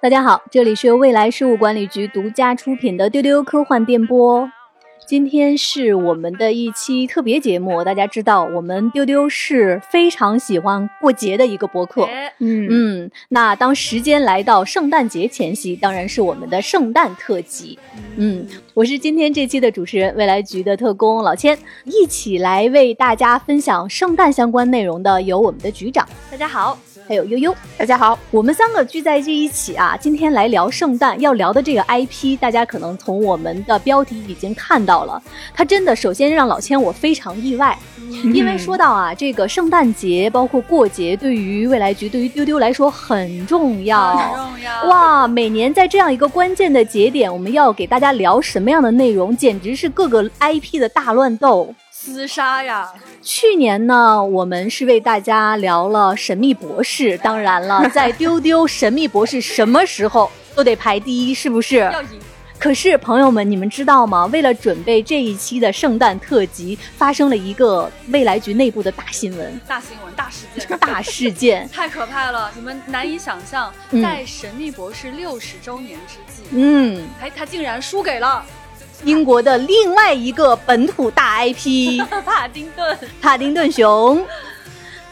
大家好，这里是由未来事务管理局独家出品的丢丢科幻电波。今天是我们的一期特别节目。大家知道，我们丢丢是非常喜欢过节的一个博客。嗯嗯，那当时间来到圣诞节前夕，当然是我们的圣诞特辑。嗯，我是今天这期的主持人，未来局的特工老千。一起来为大家分享圣诞相关内容的有我们的局长，大家好。还有悠悠，大家好，我们三个聚在这一起啊，今天来聊圣诞。要聊的这个 IP，大家可能从我们的标题已经看到了，它真的首先让老千我非常意外，因为说到啊，这个圣诞节包括过节，对于未来局，对于丢丢来说很重要，很重要哇！每年在这样一个关键的节点，我们要给大家聊什么样的内容，简直是各个 IP 的大乱斗。厮杀呀！去年呢，我们是为大家聊了《神秘博士》，当然了，在丢丢《神秘博士》什么时候都得排第一，是不是？要赢。可是朋友们，你们知道吗？为了准备这一期的圣诞特辑，发生了一个未来局内部的大新闻。大新闻，大事件，大事件，太可怕了！你们难以想象，在《神秘博士》六十周年之际，嗯，哎，他竟然输给了。英国的另外一个本土大 IP，帕丁顿，帕丁顿熊。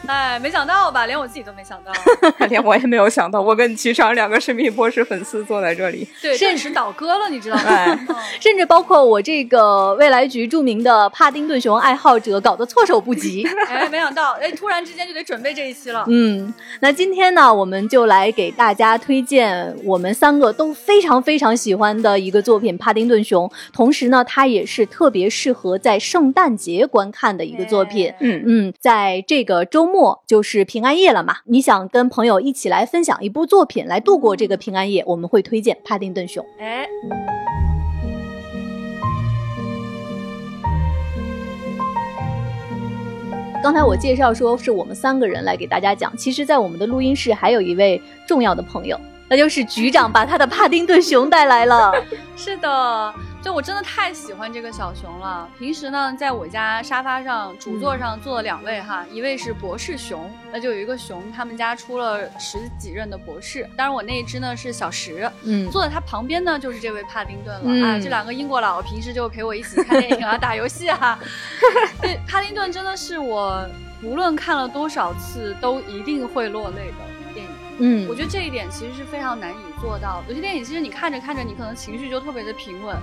哎，没想到吧？连我自己都没想到，连我也没有想到。我跟局长两个神秘博士粉丝坐在这里，对，甚至倒戈了，你知道吗？甚至包括我这个未来局著名的帕丁顿熊爱好者，搞得措手不及。哎，没想到，哎，突然之间就得准备这一期了。嗯，那今天呢，我们就来给大家推荐我们三个都非常非常喜欢的一个作品《帕丁顿熊》，同时呢，它也是特别适合在圣诞节观看的一个作品。嗯嗯，在这个周末。末就是平安夜了嘛？你想跟朋友一起来分享一部作品来度过这个平安夜，我们会推荐《帕丁顿熊》。哎，刚才我介绍说是我们三个人来给大家讲，其实，在我们的录音室还有一位重要的朋友，那就是局长把他的帕丁顿熊带来了。是的。就我真的太喜欢这个小熊了。平时呢，在我家沙发上主座上坐了两位哈，一位是博士熊，那就有一个熊，他们家出了十几任的博士。当然我那一只呢是小石，嗯，坐在他旁边呢就是这位帕丁顿了啊。这两个英国佬平时就陪我一起看电影啊、打游戏啊。对，帕丁顿真的是我无论看了多少次都一定会落泪的。嗯，我觉得这一点其实是非常难以做到。有些电影其实你看着看着，你可能情绪就特别的平稳，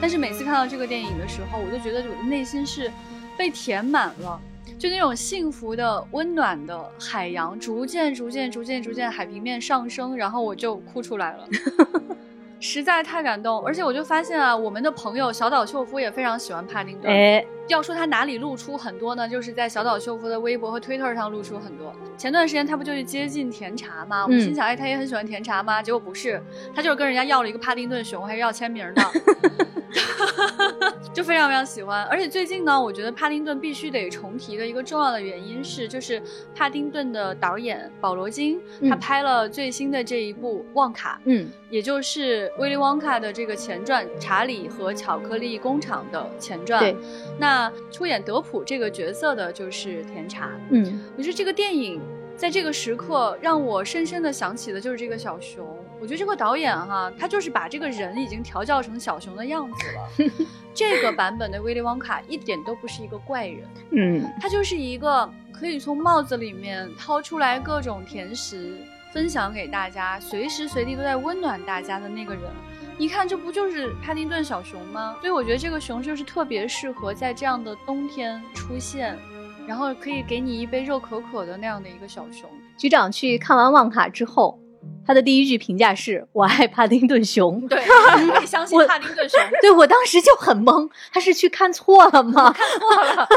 但是每次看到这个电影的时候，我就觉得我的内心是被填满了，就那种幸福的、温暖的海洋，逐渐、逐渐、逐渐、逐渐海平面上升，然后我就哭出来了。实在太感动，而且我就发现啊，我们的朋友小岛秀夫也非常喜欢帕丁顿。哎，要说他哪里露出很多呢？就是在小岛秀夫的微博和推特上露出很多。前段时间他不就去接近甜茶吗？我们心想，哎，他也很喜欢甜茶吗？结果不是，他就是跟人家要了一个帕丁顿熊，还是要签名的。就非常非常喜欢，而且最近呢，我觉得帕丁顿必须得重提的一个重要的原因是，就是帕丁顿的导演保罗金，他拍了最新的这一部《旺卡》，嗯，也就是威利旺卡的这个前传《查理和巧克力工厂》的前传。对，那出演德普这个角色的就是甜茶。嗯，我觉得这个电影在这个时刻让我深深的想起的就是这个小熊。我觉得这个导演哈，他就是把这个人已经调教成小熊的样子了。这个版本的威利旺卡一点都不是一个怪人，嗯，他就是一个可以从帽子里面掏出来各种甜食分享给大家，随时随地都在温暖大家的那个人。一看这不就是帕丁顿小熊吗？所以我觉得这个熊就是特别适合在这样的冬天出现，然后可以给你一杯热可可的那样的一个小熊。局长去看完旺卡之后。他的第一句评价是：“我爱帕丁顿熊。”对，可以相信 帕丁顿熊。对我当时就很懵，他是去看错了吗？看错了。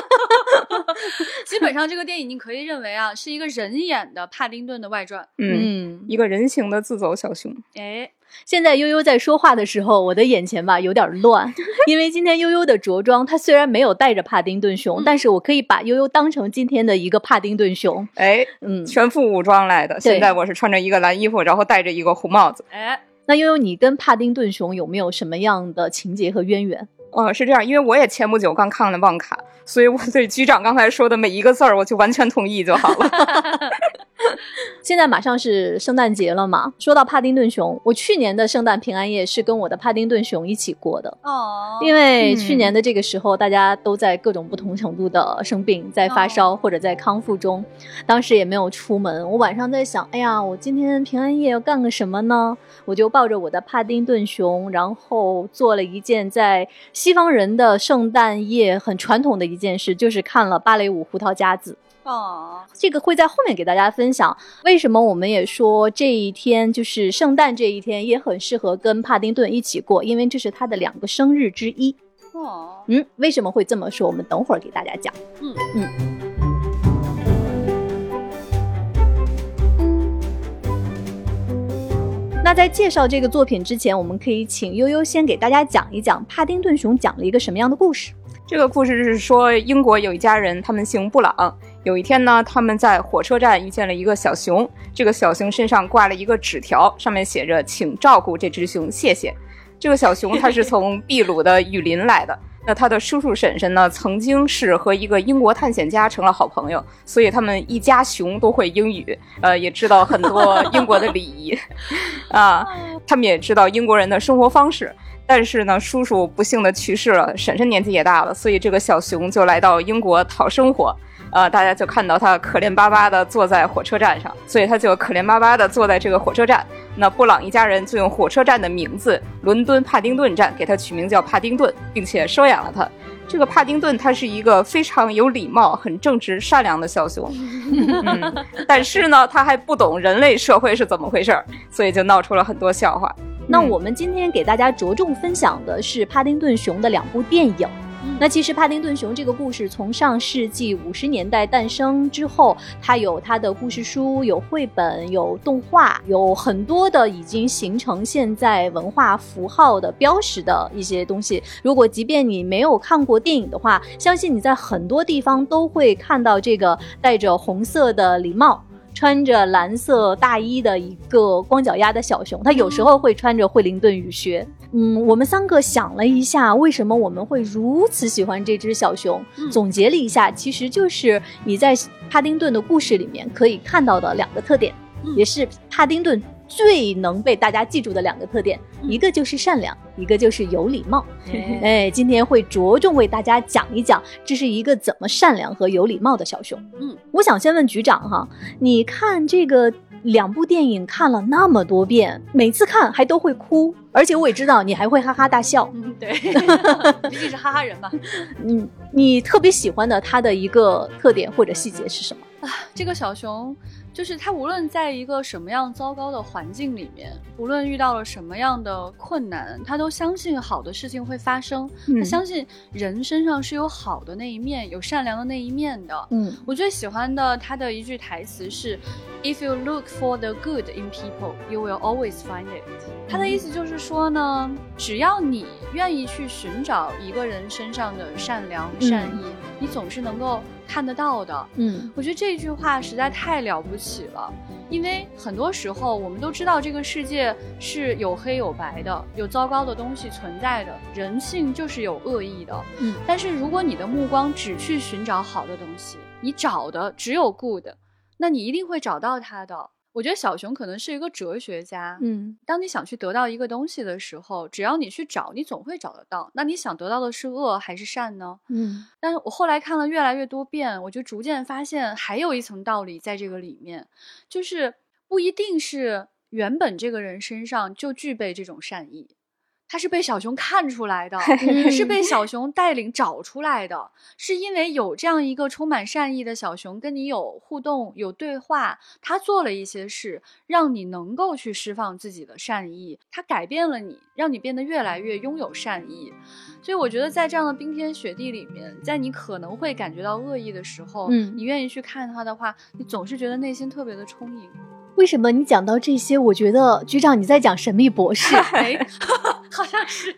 基本上这个电影你可以认为啊，是一个人演的帕丁顿的外传。嗯，一个人形的自走小熊。哎。现在悠悠在说话的时候，我的眼前吧有点乱，因为今天悠悠的着装，她虽然没有带着帕丁顿熊，但是我可以把悠悠当成今天的一个帕丁顿熊。哎，嗯，全副武装来的。现在我是穿着一个蓝衣服，然后戴着一个红帽子。哎，那悠悠，你跟帕丁顿熊有没有什么样的情节和渊源？哦，是这样，因为我也前不久刚看了《旺卡》，所以我对局长刚才说的每一个字儿，我就完全同意就好了。现在马上是圣诞节了嘛，说到帕丁顿熊，我去年的圣诞平安夜是跟我的帕丁顿熊一起过的。哦，因为嗯去年的这个时候，大家都在各种不同程度的生病，在发烧或者在康复中，当时也没有出门。我晚上在想，哎呀，我今天平安夜要干个什么呢？我就抱着我的帕丁顿熊，然后做了一件在西方人的圣诞夜很传统的一件事，就是看了芭蕾舞《胡桃夹子》。哦，这个会在后面给大家分享。为什么我们也说这一天就是圣诞这一天也很适合跟帕丁顿一起过，因为这是他的两个生日之一。哦，嗯，为什么会这么说？我们等会儿给大家讲。嗯嗯。那在介绍这个作品之前，我们可以请悠悠先给大家讲一讲帕丁顿熊讲了一个什么样的故事。这个故事是说，英国有一家人，他们姓布朗。有一天呢，他们在火车站遇见了一个小熊，这个小熊身上挂了一个纸条，上面写着“请照顾这只熊，谢谢”。这个小熊它是从秘鲁的雨林来的。那他的叔叔婶婶呢，曾经是和一个英国探险家成了好朋友，所以他们一家熊都会英语，呃，也知道很多英国的礼仪，啊，他们也知道英国人的生活方式。但是呢，叔叔不幸的去世了，婶婶年纪也大了，所以这个小熊就来到英国讨生活。呃，大家就看到他可怜巴巴的坐在火车站上，所以他就可怜巴巴的坐在这个火车站。那布朗一家人就用火车站的名字——伦敦帕丁顿站，给他取名叫帕丁顿，并且收养了他。这个帕丁顿他是一个非常有礼貌、很正直、善良的小熊，嗯，但是呢，他还不懂人类社会是怎么回事儿，所以就闹出了很多笑话。嗯那我们今天给大家着重分享的是帕丁顿熊的两部电影。那其实帕丁顿熊这个故事从上世纪五十年代诞生之后，它有它的故事书、有绘本、有动画，有很多的已经形成现在文化符号的标识的一些东西。如果即便你没有看过电影的话，相信你在很多地方都会看到这个戴着红色的礼帽。穿着蓝色大衣的一个光脚丫的小熊，它有时候会穿着惠灵顿雨靴。嗯，我们三个想了一下，为什么我们会如此喜欢这只小熊？嗯总结了一下，其实就是你在帕丁顿的故事里面可以看到的两个特点，嗯也是帕丁顿最能被大家记住的两个特点，嗯一个就是善良，一个就是有礼貌。哎哎，今天会着重为大家讲一讲，这是一个怎么善良和有礼貌的小熊。嗯，我想先问局长哈，你看这个两部电影看了那么多遍，每次看还都会哭，而且我也知道你还会哈哈大笑。嗯，对，毕竟是哈哈人嘛。嗯，你特别喜欢的它的一个特点或者细节是什么？啊这个小熊，就是他无论在一个什么样糟糕的环境里面，无论遇到了什么样的困难，他都相信好的事情会发生。嗯他相信人身上是有好的那一面，有善良的那一面的。嗯我最喜欢的他的一句台词是：“If you look for the good in people, you will always find it。”他的意思就是说呢，只要你愿意去寻找一个人身上的善良、嗯善意，你总是能够看得到的。嗯我觉得这句话实在太了不起了，因为很多时候我们都知道这个世界是有黑有白的，有糟糕的东西存在的，人性就是有恶意的。嗯但是如果你的目光只去寻找好的东西，你找的只有 good，那你一定会找到它的。我觉得小熊可能是一个哲学家，嗯当你想去得到一个东西的时候，只要你去找，你总会找得到。那你想得到的是恶还是善呢？嗯但是我后来看了越来越多遍，我就逐渐发现还有一层道理在这个里面，就是不一定是原本这个人身上就具备这种善意，他是被小熊看出来的，是被小熊带领找出来的，是因为有这样一个充满善意的小熊跟你有互动、有对话，他做了一些事，让你能够去释放自己的善意，他改变了你，让你变得越来越拥有善意。所以我觉得，在这样的冰天雪地里面，在你可能会感觉到恶意的时候，嗯你愿意去看他的话，你总是觉得内心特别的充盈。为什么你讲到这些，我觉得局长你在讲神秘博士，哎，好像是，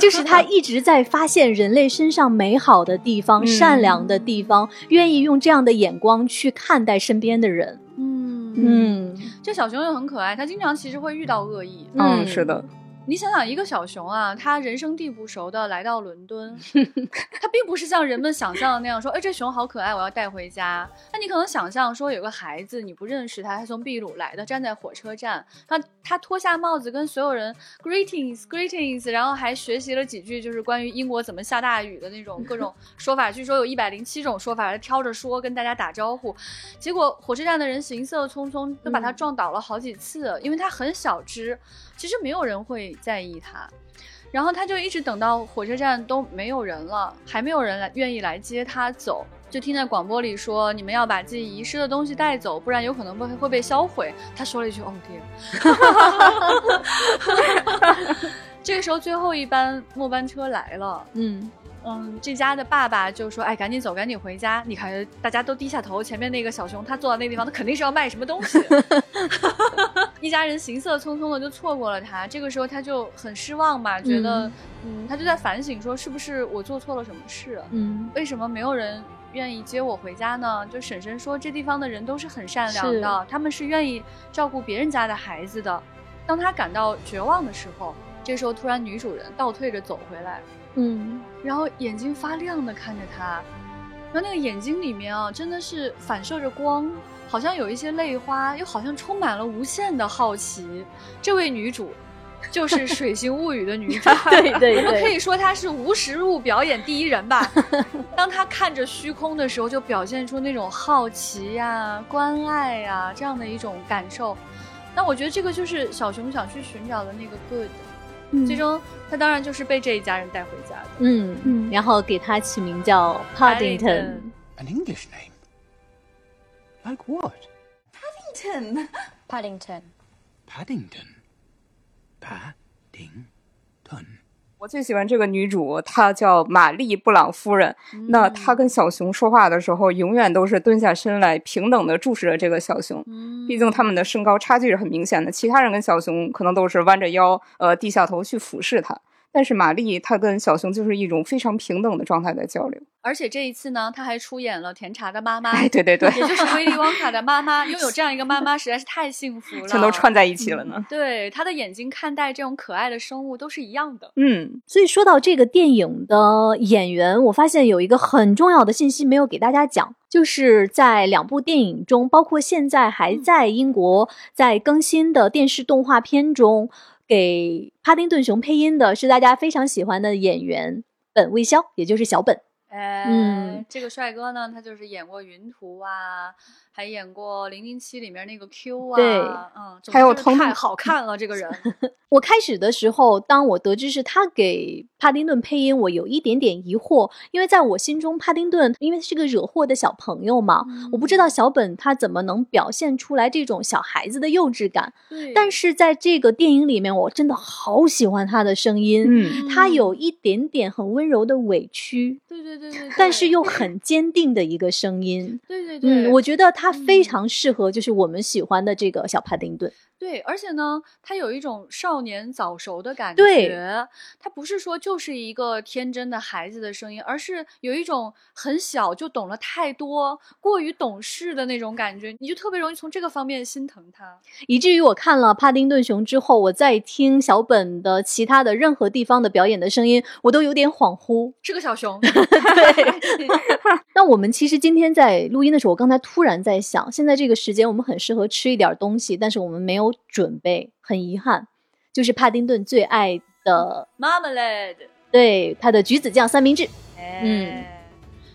就是他一直在发现人类身上美好的地方、嗯善良的地方，愿意用这样的眼光去看待身边的人。嗯嗯这小熊又很可爱，它经常其实会遇到恶意。嗯，是的，你想想，一个小熊啊，它人生地不熟的来到伦敦，它并不是像人们想象的那样说，哎，这熊好可爱，我要带回家。那你可能想象说，有个孩子你不认识他，他从秘鲁来的，站在火车站，他他脱下帽子跟所有人 greetings greetings，然后还学习了几句就是关于英国怎么下大雨的那种各种 说法，据说有一百零七种说法，他挑着说跟大家打招呼。结果火车站的人行色匆匆，都把他撞倒了好几次，因为他很小只。其实没有人会在意他，然后他就一直等到火车站都没有人了，还没有人来愿意来接他走，就听在广播里说：“你们要把自己遗失的东西带走，不然有可能会会被销毁。”他说了一句：“哦天。” 这个时候最后一班末班车来了，嗯。嗯，这家的爸爸就说：“哎，赶紧走，赶紧回家！你看，大家都低下头，前面那个小熊，他坐到那个地方，他肯定是要卖什么东西。一家人行色匆匆的就错过了他。这个时候他就很失望嘛，觉得，嗯，他就在反省说，是不是我做错了什么事？嗯，为什么没有人愿意接我回家呢？就婶婶说，这地方的人都是很善良的，他们是愿意照顾别人家的孩子的。当他感到绝望的时候，这时候突然女主人倒退着走回来。”嗯，然后眼睛发亮的看着他，然后那个眼睛里面啊，真的是反射着光，好像有一些泪花，又好像充满了无限的好奇。这位女主，就是《水形物语》的女主，对 对对，可以说她是无实物表演第一人吧。当她看着虚空的时候，就表现出那种好奇呀、关爱呀这样的一种感受。那我觉得这个就是小熊想去寻找的那个 good。最终，他当然就是被这一家人带回家的。嗯嗯，然后给他起名叫 Paddington。An English name? Like what? Paddington. Paddington. Paddington. Paddington. 我最喜欢这个女主，她叫玛丽布朗夫人。那她跟小熊说话的时候，永远都是蹲下身来，平等的注视着这个小熊。毕竟他们的身高差距是很明显的，其他人跟小熊可能都是弯着腰，呃，低下头去俯视它。但是玛丽她跟小熊就是一种非常平等的状态在交流，而且这一次呢，她还出演了甜茶的妈妈，哎，对对对，也就是威利旺卡的妈妈，拥有这样一个妈妈实在是太幸福了，全都串在一起了呢。对，她的眼睛看待这种可爱的生物都是一样的。嗯，所以说到这个电影的演员，我发现有一个很重要的信息没有给大家讲，就是在两部电影中，包括现在还在英国在更新的电视动画片中。给帕丁顿熊配音的是大家非常喜欢的演员本卫肖，也就是小本。嗯，这个帅哥呢，他就是演过《云图》啊。还演过《零零七》里面那个 Q 啊，对，嗯，还有太好看了这个人。我开始的时候，当我得知是他给帕丁顿配音，我有一点点疑惑，因为在我心中，帕丁顿因为是个惹祸的小朋友嘛，我不知道小本他怎么能表现出来这种小孩子的幼稚感。但是在这个电影里面，我真的好喜欢他的声音，嗯，他有一点点很温柔的委屈，对对对对，但是又 很坚定的一个声音，对对对，嗯，我觉得他。它非常适合，就是我们喜欢的这个小帕丁顿。对，而且呢，他有一种少年早熟的感觉。对，他不是说就是一个天真的孩子的声音，而是有一种很小就懂了太多、过于懂事的那种感觉，你就特别容易从这个方面心疼他。以至于我看了帕丁顿熊之后，我在听小本的其他的任何地方的表演的声音，我都有点恍惚。是个小熊。对。那我们其实今天在录音的时候，我刚才突然在想，现在这个时间我们很适合吃一点东西，但是我们没有。准备很遗憾，就是帕丁顿最爱的 marmalade，对他的橘子酱三明治，嗯，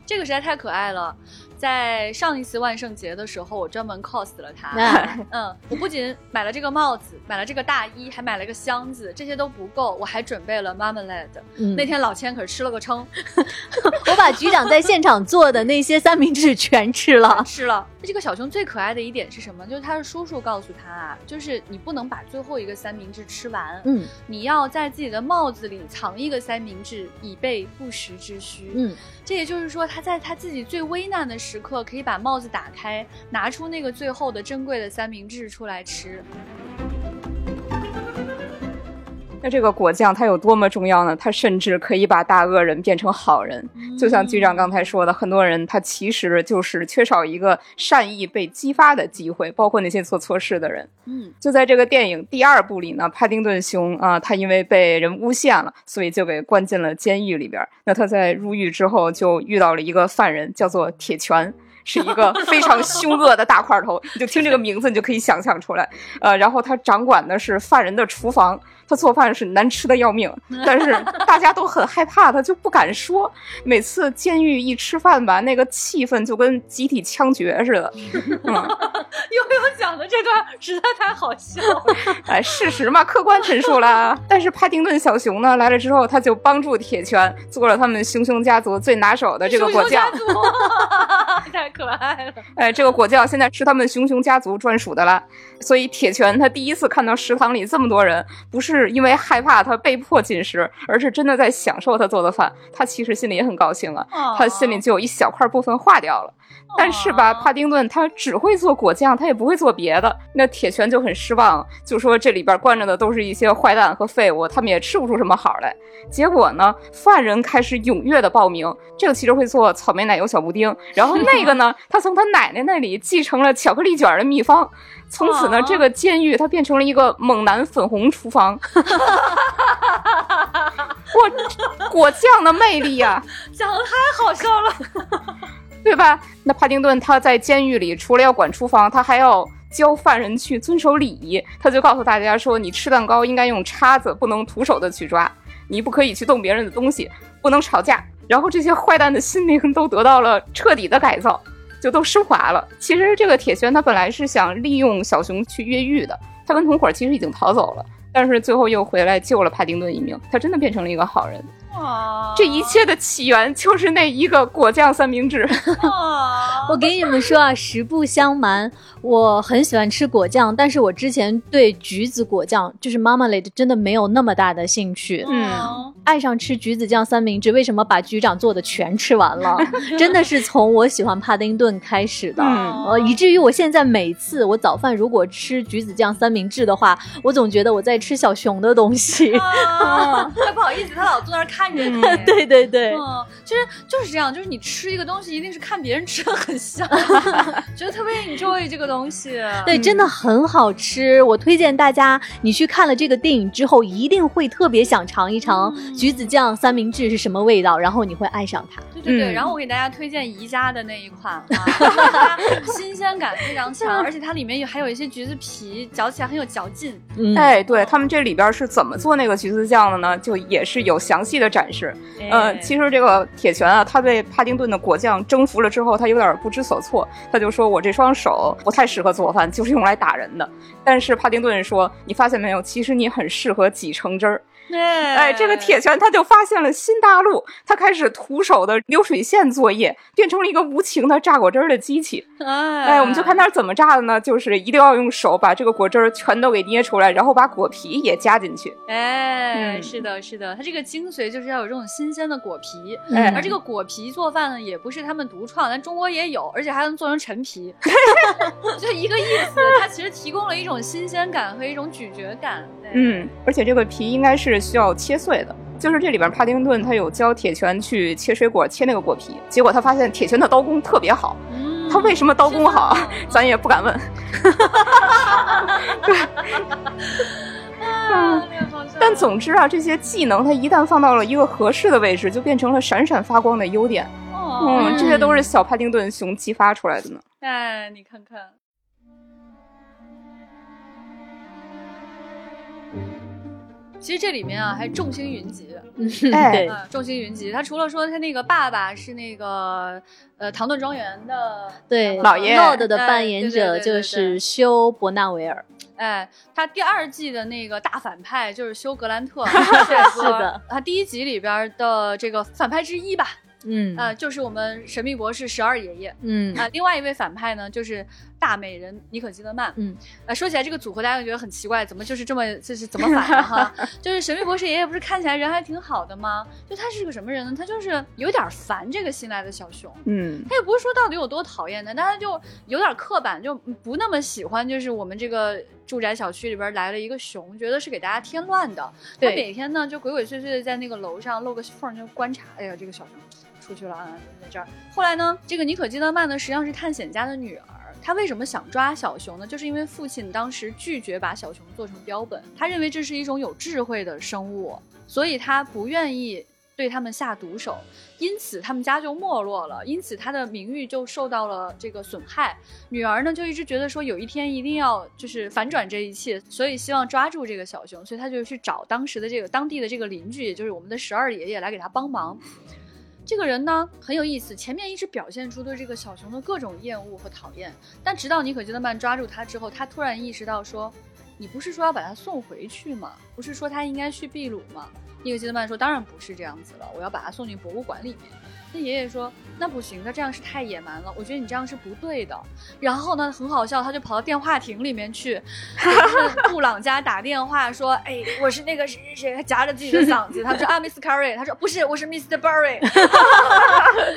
这个实在太可爱了。在上一次万圣节的时候，我专门 cos 了他。嗯，我不仅买了这个帽子，买了这个大衣，还买了个箱子。这些都不够，我还准备了 marmalade。那天老千可是吃了个撑，我把局长在现场做的那些三明治全吃了。吃了。那这个小熊最可爱的一点是什么？就是他的叔叔告诉他啊，就是你不能把最后一个三明治吃完。嗯，你要在自己的帽子里藏一个三明治，以备不时之需。嗯。这也就是说，他在他自己最危难的时时刻，可以把帽子打开，拿出那个最后的珍贵的三明治出来吃。那这个果酱它有多么重要呢？它甚至可以把大恶人变成好人。就像局长刚才说的，很多人他其实就是缺少一个善意被激发的机会，包括那些做错事的人。嗯，就在这个电影第二部里呢，帕丁顿熊啊，他因为被人诬陷了，所以就给关进了监狱里边。那他在入狱之后，就遇到了一个犯人，叫做铁拳。是一个 非常凶恶的大块头，你就听这个名字，你就可以想象出来。呃，然后他掌管的是犯人的厨房，他做饭是难吃的要命，但是大家都很害怕他，就不敢说。每次监狱一吃饭吧，那个气氛就跟集体枪决似的。嗯，悠悠讲的这段实在太好笑了。哎，事实嘛，客观陈述啦。但是帕丁顿小熊呢来了之后，他就帮助铁拳做了他们熊熊家族最拿手的这个果酱。熊熊家族太可爱了。哎，这个果酱现在是他们熊熊家族专属的了。所以铁拳他第一次看到食堂里这么多人，不是因为害怕他被迫进食，而是真的在享受他做的饭。他其实心里也很高兴啊，他心里就有一小块部分化掉了。但是吧，帕丁顿他只会做果酱，他也不会做别的。那铁拳就很失望，就说这里边关着的都是一些坏蛋和废物，他们也吃不出什么好来。结果呢，犯人开始踊跃的报名，这个其实会做草莓奶油小布丁，然后那个呢，他从他奶奶那里继承了巧克力卷的秘方。从此呢，这个监狱它变成了一个猛男粉红厨房。果果酱的魅力呀、讲的太好笑了。对吧？那帕丁顿他在监狱里，除了要管厨房，他还要教犯人去遵守礼仪。他就告诉大家说，你吃蛋糕应该用叉子，不能徒手的去抓，你不可以去动别人的东西，不能吵架。然后这些坏蛋的心灵都得到了彻底的改造，就都升华了。其实这个铁拳他本来是想利用小熊去越狱的，他跟同伙其实已经逃走了，但是最后又回来救了帕丁顿一命，他真的变成了一个好人。哇这一切的起源就是那一个果酱三明治。哇 我给你们说啊，实不相瞒，我很喜欢吃果酱，但是我之前对橘子果酱，就是 marmalade，真的没有那么大的兴趣。嗯爱上吃橘子酱三明治，为什么把局长做的全吃完了？真的是从我喜欢帕丁顿开始的，嗯呃，以至于我现在每次我早饭如果吃橘子酱三明治的话，我总觉得我在吃小熊的东西。啊！哎，不好意思，他老坐那儿看着你。对对对，嗯，其实就是这样，就是你吃一个东西，一定是看别人吃的很香，觉得特别 enjoy 这个东西。对，真的很好吃。我推荐大家，你去看了这个电影之后，一定会特别想尝一尝橘子酱三明治是什么味道，然后你会爱上它。对对对，嗯然后我给大家推荐宜家的那一款啊，它新鲜感非常强，而且它里面有还有一些橘子皮，嚼起来很有嚼劲。嗯，哎，对他们这里边是怎么做那个橘子酱的呢？就也是有详细的展示。呃，哎其实这个铁拳啊，他被帕丁顿的果酱征服了之后，他有点不知所措，他就说：“我这双手不太适合做饭，就是用来打人的。”但是帕丁顿说：“你发现没有？其实你很适合挤橙汁儿。”哎哎，这个铁拳他就发现了新大陆，他开始徒手的流水线作业，变成了一个无情的榨果汁儿的机器。哎哎，我们就看他是怎么榨的呢？就是一定要用手把这个果汁儿全都给捏出来，然后把果皮也加进去。哎，嗯是的，是的，它这个精髓就是要有这种新鲜的果皮，哎而这个果皮做饭呢，也不是他们独创，咱中国也有，而且还能做成陈皮，就一个意思。它其实提供了一种新鲜感和一种咀嚼感。嗯，而且这个皮应该是需要切碎的。就是这里边帕丁顿他有教铁拳去切水果，切那个果皮，结果他发现铁拳的刀工特别好。嗯他为什么刀工好，咱也不敢问。啊那个好笑但总之啊，这些技能它一旦放到了一个合适的位置，就变成了闪闪发光的优点。哦嗯，这些都是小帕丁顿熊激发出来的呢。哎，你看看。其实这里面啊，还众星云集。哎对，嗯，众星云集。他除了说他那个爸爸是那个呃唐顿庄园的对，老爷 Lord 的哎扮演者就是休伯纳维尔。哎，他第二季的那个大反派就是休格兰特，是的，他第一集里边的这个反派之一吧，嗯呃，就是我们神秘博士十二爷爷。嗯啊、另外一位反派呢，就是大美人妮可基德曼。嗯，呃，说起来这个组合，大家会觉得很奇怪，怎么就是这么就是怎么反的哈？就是神秘博士爷爷不是看起来人还挺好的吗？就他是个什么人呢？他就是有点烦这个新来的小熊。嗯他也不是说到底有多讨厌他，但他就有点刻板，就不那么喜欢，就是我们这个住宅小区里边来了一个熊，觉得是给大家添乱的。他对每天呢就鬼鬼祟祟的在那个楼上露个缝就观察，哎呀，这个小熊出去了啊，在这儿。后来呢，这个妮可基德曼呢实际上是探险家的女儿。她为什么想抓小熊呢？就是因为父亲当时拒绝把小熊做成标本，他认为这是一种有智慧的生物，所以他不愿意对他们下毒手，因此他们家就没落了，因此他的名誉就受到了这个损害。女儿呢就一直觉得说有一天一定要就是反转这一切，所以希望抓住这个小熊，所以他就去找当时的这个当地的这个邻居，也就是我们的十二爷爷来给他帮忙。这个人呢很有意思，前面一直表现出对这个小熊的各种厌恶和讨厌，但直到尼可基德曼抓住他之后，他突然意识到说：“你不是说要把他送回去吗？不是说他应该去秘鲁吗？”尼可基德曼说：“当然不是这样子了，我要把他送进博物馆里面。”那爷爷说：“那不行，那这样是太野蛮了，我觉得你这样是不对的。”然后呢，很好笑，他就跑到电话亭里面去，布朗家打电话说：“哎，我是那个谁谁谁，他夹着自己的嗓子，他说啊，Miss Curry，他说不是，我是 Mr. Burry。”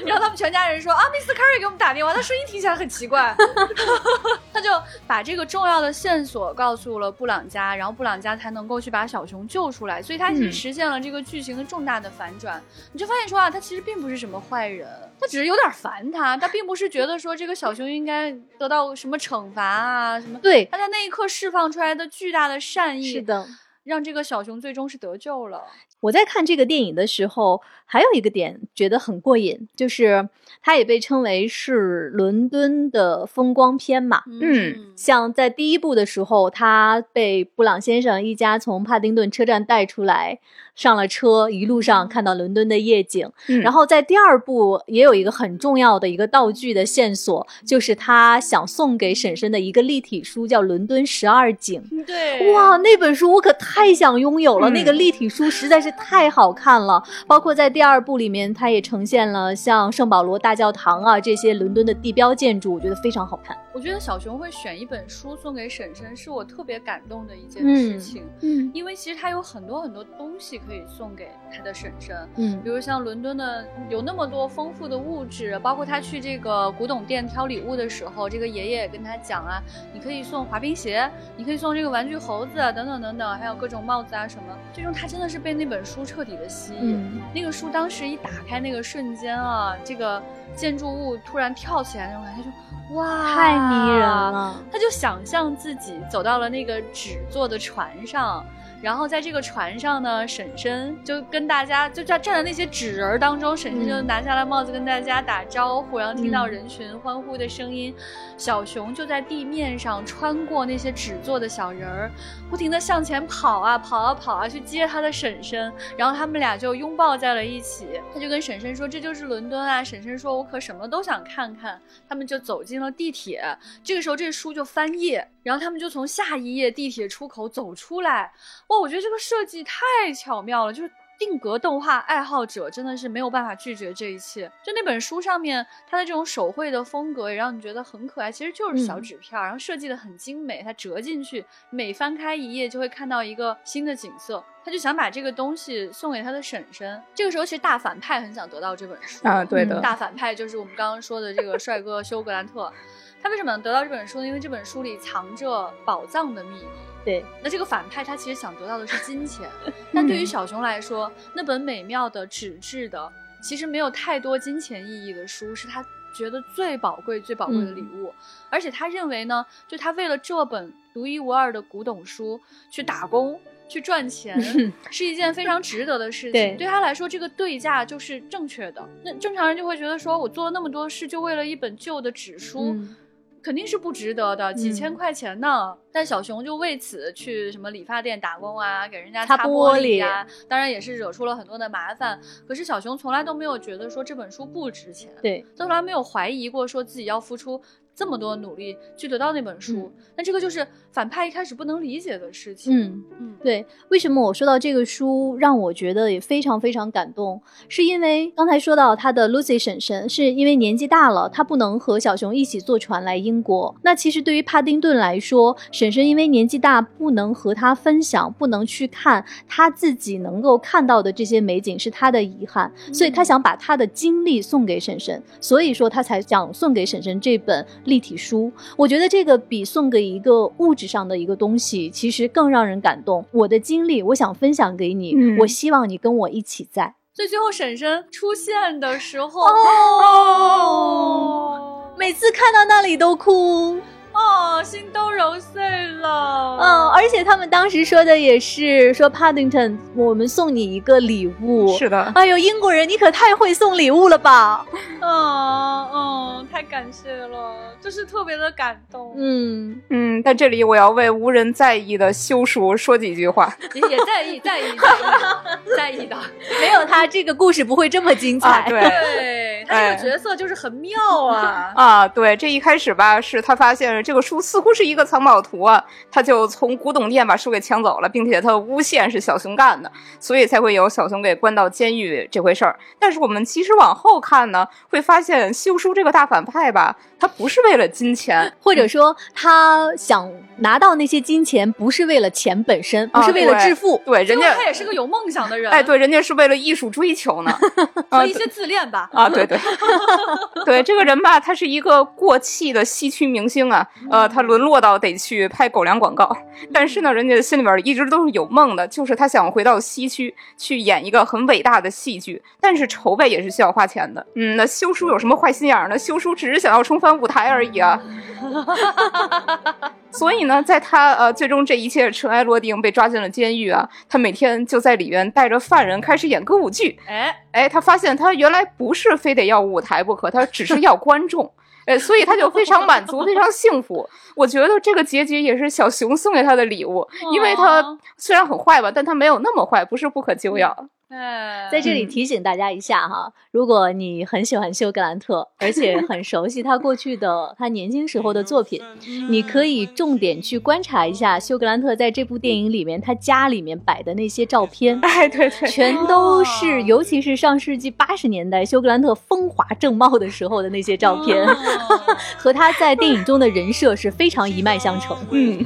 然后他们全家人说：“啊，Miss Curry 给我们打电话，他声音听起来很奇怪。”他就把这个重要的线索告诉了布朗家，然后布朗家才能够去把小熊救出来，所以他其实实现了这个剧情的重大的反转。你就发现说啊，他其实并不是什么坏人，他只是有点烦他，他并不是觉得说这个小熊应该得到什么惩罚啊什么。对，他在那一刻释放出来的巨大的善意，是的。让这个小熊最终是得救了。我在看这个电影的时候，还有一个点觉得很过瘾，就是它也被称为是伦敦的风光片嘛。嗯像在第一部的时候，他被布朗先生一家从帕丁顿车站带出来，上了车，一路上看到伦敦的夜景。嗯然后在第二部也有一个很重要的一个道具的线索，就是他想送给婶婶的一个立体书，叫《伦敦十二景》。对哇，那本书我可太想拥有了！嗯那个立体书实在是太好看了，包括在第二部里面，它也呈现了像圣保罗大教堂啊这些伦敦的地标建筑，我觉得非常好看。我觉得小熊会选一本书送给婶婶，是我特别感动的一件嗯事情。嗯因为其实他有很多很多东西可以送给他的婶婶，嗯比如像伦敦的有那么多丰富的物质，包括他去这个古董店挑礼物的时候，这个爷爷也跟他讲啊，你可以送滑冰鞋，你可以送这个玩具猴子啊，等等等等，还有各种帽子啊什么。最终他真的是被那本书彻底的吸引。嗯那个书当时一打开那个瞬间啊，这个建筑物突然跳起来那种感觉就，哇，太迷人。了。他就想象自己走到了那个纸做的船上，然后在这个船上呢，婶婶就跟大家就站站在那些纸人儿当中，婶婶就嗯拿下了帽子跟大家打招呼，然后听到嗯人群欢呼的声音，小熊就在地面上穿过那些纸做的小人儿，不停的向前跑啊跑啊跑啊去接他的婶婶，然后他们俩就拥抱在了一起。他就跟婶婶说：“这就是伦敦啊！”婶婶说：“我可什么都想看看。”他们就走进了地铁。这个时候，这书就翻页，然后他们就从下一页地铁出口走出来。哇，我觉得这个设计太巧妙了，就是。定格动画爱好者真的是没有办法拒绝这一切。就那本书上面，它的这种手绘的风格也让你觉得很可爱，其实就是小嗯纸片儿，然后设计的很精美，它折进去，每翻开一页就会看到一个新的景色。他就想把这个东西送给他的婶婶。这个时候，其实大反派很想得到这本书啊，对的，嗯大反派就是我们刚刚说的这个帅哥休格兰特。他为什么能得到这本书呢？因为这本书里藏着宝藏的秘密。对，那这个反派他其实想得到的是金钱，但对于小熊来说，那本美妙的纸质的，其实没有太多金钱意义的书，是他觉得最宝贵、最宝贵的礼物。而且他认为呢，就他为了这本独一无二的古董书去打工。去赚钱是一件非常值得的事情，对对他来说，这个对价就是正确的。那正常人就会觉得说，我做了那么多事，就为了一本旧的纸书，嗯肯定是不值得的，几千嗯块钱呢。但小熊就为此去什么理发店打工啊，给人家擦擦玻璃璃呀、当然也是惹出了很多的麻烦。可是小熊从来都没有觉得说这本书不值钱，对，从来没有怀疑过说自己要付出这么多努力去得到那本书。那这个就是反派一开始不能理解的事情。嗯。嗯，对，为什么我说到这个书让我觉得也非常非常感动？是因为刚才说到他的 Lucy 婶婶，是因为年纪大了，他不能和小熊一起坐船来英国。那其实对于帕丁顿来说，婶婶因为年纪大，不能和他分享，不能去看他自己能够看到的这些美景，是他的遗憾。所以他想把他的经历送给婶婶，所以说他才想送给婶婶这本立体书。我觉得这个比送给一个物质上的一个东西，其实更让人感动。我的经历，我想分享给你，嗯我希望你跟我一起在。所以最后婶婶出现的时候，哦每次看到那里都哭。哦，心都揉碎了。嗯，而且他们当时说的也是说 Paddington，我们送你一个礼物。是的，哎呦，英国人你可太会送礼物了吧？嗯嗯，太感谢了，就是特别的感动。嗯，嗯，但这里我要为无人在意的修叔说几句话。也也在意，在意，在意的，在意的。没有他这个故事不会这么精彩。啊，对。对他这个角色就是很妙啊。啊，对，这一开始吧，是他发现这个书似乎是一个藏宝图啊，他就从古董店把书给抢走了，并且他诬陷是小熊干的，所以才会有小熊给关到监狱这回事儿。但是我们其实往后看呢，会发现修书这个大反派吧，他不是为了金钱，或者说他想拿到那些金钱，不是为了钱本身，不啊是为了致富。对，人家他也是个有梦想的人。哎，，对，人家是为了艺术追求呢。啊和一些自恋吧。啊，对对，对这个人吧，他是一个过气的西区明星啊，呃，他沦落到得去拍狗粮广告，但是呢，人家心里边一直都是有梦的，就是他想回到西区去演一个很伟大的戏剧，但是筹备也是需要花钱的。嗯，那修叔有什么坏心眼儿呢？修叔只是想要重返舞台而已啊。所以呢，在他呃最终这一切尘埃落定，被抓进了监狱啊，他每天就在里边带着犯人开始演歌舞剧。哎，哎，他发现他原来不是非得要舞台不可，他只是要观众。哎，所以他就非常满足，非常幸福。我觉得这个结局也是小熊送给他的礼物，因为他哦虽然很坏吧，但他没有那么坏，不是不可救药。哎，在这里提醒大家一下哈，如果你很喜欢休格兰特，而且很熟悉他过去的他年轻时候的作品，你可以重点去观察一下休格兰特在这部电影里面他家里面摆的那些照片。哎，对对，全都是，尤其是上世纪八十年代休格兰特风华正茂的时候的那些照片，哦 和他在电影中的人设是非常一脉相承。嗯，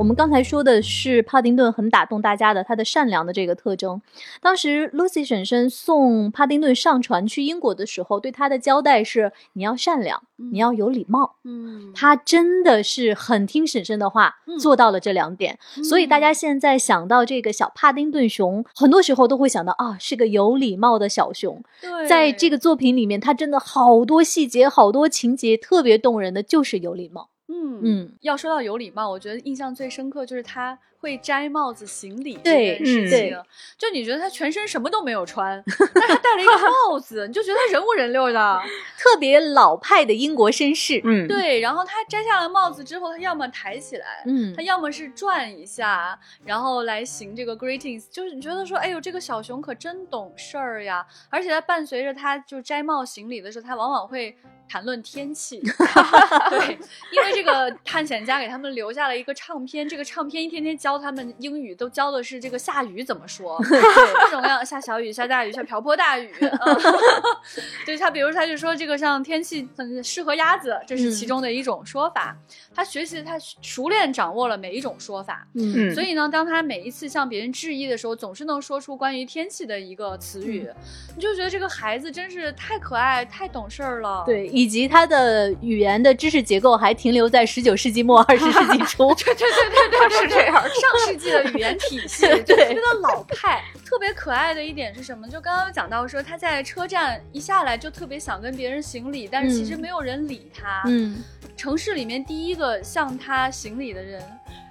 我们刚才说的是帕丁顿很打动大家的他的善良的这个特征。当时 Lucy 婶婶送帕丁顿上船去英国的时候，对他的交代是：你要善良，你要有礼貌。嗯，他真的是很听婶婶的话，嗯做到了这两点。所以大家现在想到这个小帕丁顿熊，很多时候都会想到啊，是个有礼貌的小熊。对，在这个作品里面，他真的好多细节、好多情节特别动人的，就是有礼貌。嗯。嗯，要说到有礼貌，我觉得印象最深刻就是他会摘帽子行礼这件事嗯情。对就你觉得他全身什么都没有穿，但是他戴了一个帽子，你就觉得他人五人六的。特别老派的英国绅士。嗯，对，然后他摘下了帽子之后，他要么抬起来，嗯他要么是转一下，然后来行这个 greetings，就是你觉得说，哎呦，这个小熊可真懂事儿呀！而且他伴随着他就摘帽行礼的时候，他往往会谈论天气，对，因为这个探险家给他们留下了一个唱片，这个唱片一天天教他们英语，都教的是这个下雨怎么说，对，各种各样下小雨、下大雨、下瓢泼大雨，嗯、对他，比如他就说这个像天气很适合鸭子，这是其中的一种说法。他学习他熟练掌握了每一种说法，嗯嗯，所以呢，当他每一次向别人致意的时候，总是能说出关于天气的一个词语，你就觉得这个孩子真是太可爱、太懂事儿了。对，以及他的语言的知识结构还停留在十九世纪末二十世纪初。对对对对对，是这样。上世纪的语言体系，就特别的老派。特别可爱的一点是什么？就刚刚有讲到说他在车站一下来就特别想跟别人行礼，但是其实没有人理他。嗯，城市里面第一个向他行礼的人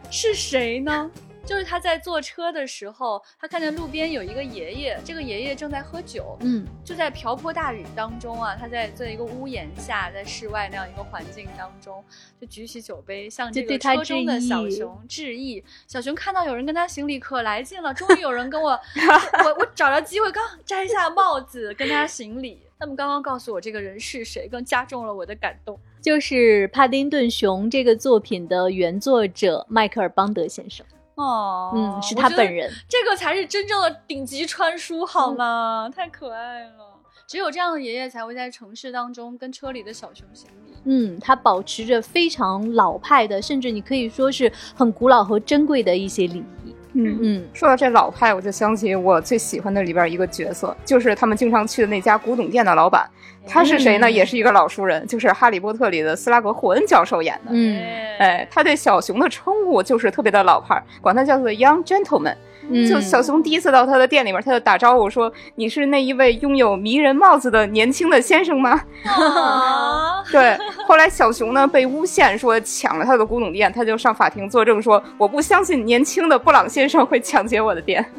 是谁呢？就是他在坐车的时候，他看见路边有一个爷爷，这个爷爷正在喝酒，嗯，就在瓢泼大雨当中啊，他在在一个屋檐下，在室外那样一个环境当中，就举起酒杯向这个车中的小熊致意。小熊看到有人跟他行礼，可来劲了，终于有人跟我，我我找着机会，刚摘下帽子跟他行礼。他们刚刚告诉我这个人是谁，更加重了我的感动。就是《帕丁顿熊》这个作品的原作者迈克尔·邦德先生。哦，嗯，是他本人。这个才是真正的顶级穿书，好吗？太可爱了。只有这样的爷爷才会在城市当中跟车里的小熊相比。嗯，他保持着非常老派的，甚至你可以说是很古老和珍贵的一些礼仪。嗯。嗯说到这老派，我就想起我最喜欢的里边一个角色，就是他们经常去的那家古董店的老板。他是谁呢？嗯也是一个老熟人，就是《哈利波特》里的斯拉格霍恩教授演的。嗯哎，他对小熊的称呼就是特别的老派，管他叫做 Young Gentleman。嗯，就小熊第一次到他的店里面，他就打招呼说：“你是那一位拥有迷人帽子的年轻的先生吗？”啊，对。后来小熊呢被诬陷说抢了他的古董店，他就上法庭作证说：“我不相信年轻的布朗先生会抢劫我的店。”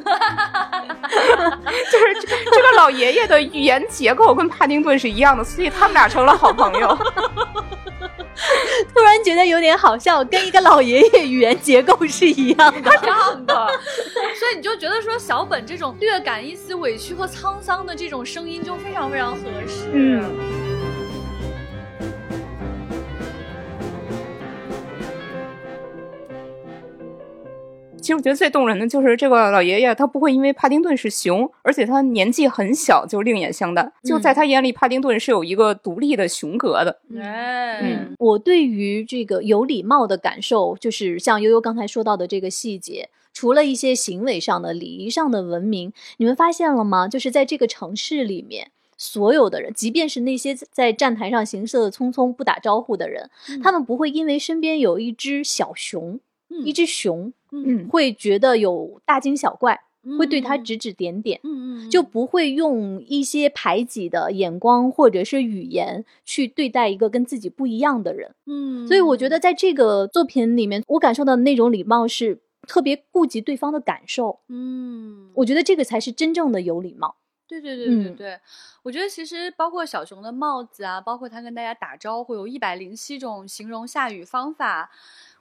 就是这这个老爷爷的语言结构跟帕丁顿是一样的，所以他们俩成了好朋友。突然觉得有点好笑，跟一个老爷爷语言结构是一样的。一样的，所以你就觉得说小本这种略感一丝委屈和沧桑的这种声音就非常非常合适。嗯。其实我觉得最动人的就是这个老爷爷，他不会因为帕丁顿是熊，而且他年纪很小就另眼相待。就在他眼里，帕丁顿是有一个独立的熊格的。哎，嗯我对于这个有礼貌的感受，就是像悠悠刚才说到的这个细节，除了一些行为上的、礼仪上的文明，你们发现了吗？就是在这个城市里面。所有的人，即便是那些在站台上行色匆匆不打招呼的人，他们不会因为身边有一只小熊，嗯一只熊，嗯会觉得有大惊小怪，会对他嗯指指点点。嗯嗯，就不会用一些排挤的眼光或者是语言去对待一个跟自己不一样的人。嗯，所以我觉得在这个作品里面，我感受到的那种礼貌是特别顾及对方的感受。嗯，我觉得这个才是真正的有礼貌。对对对对嗯对，我觉得其实包括小熊的帽子啊，包括他跟大家打招呼，有一百零七种形容下雨方法，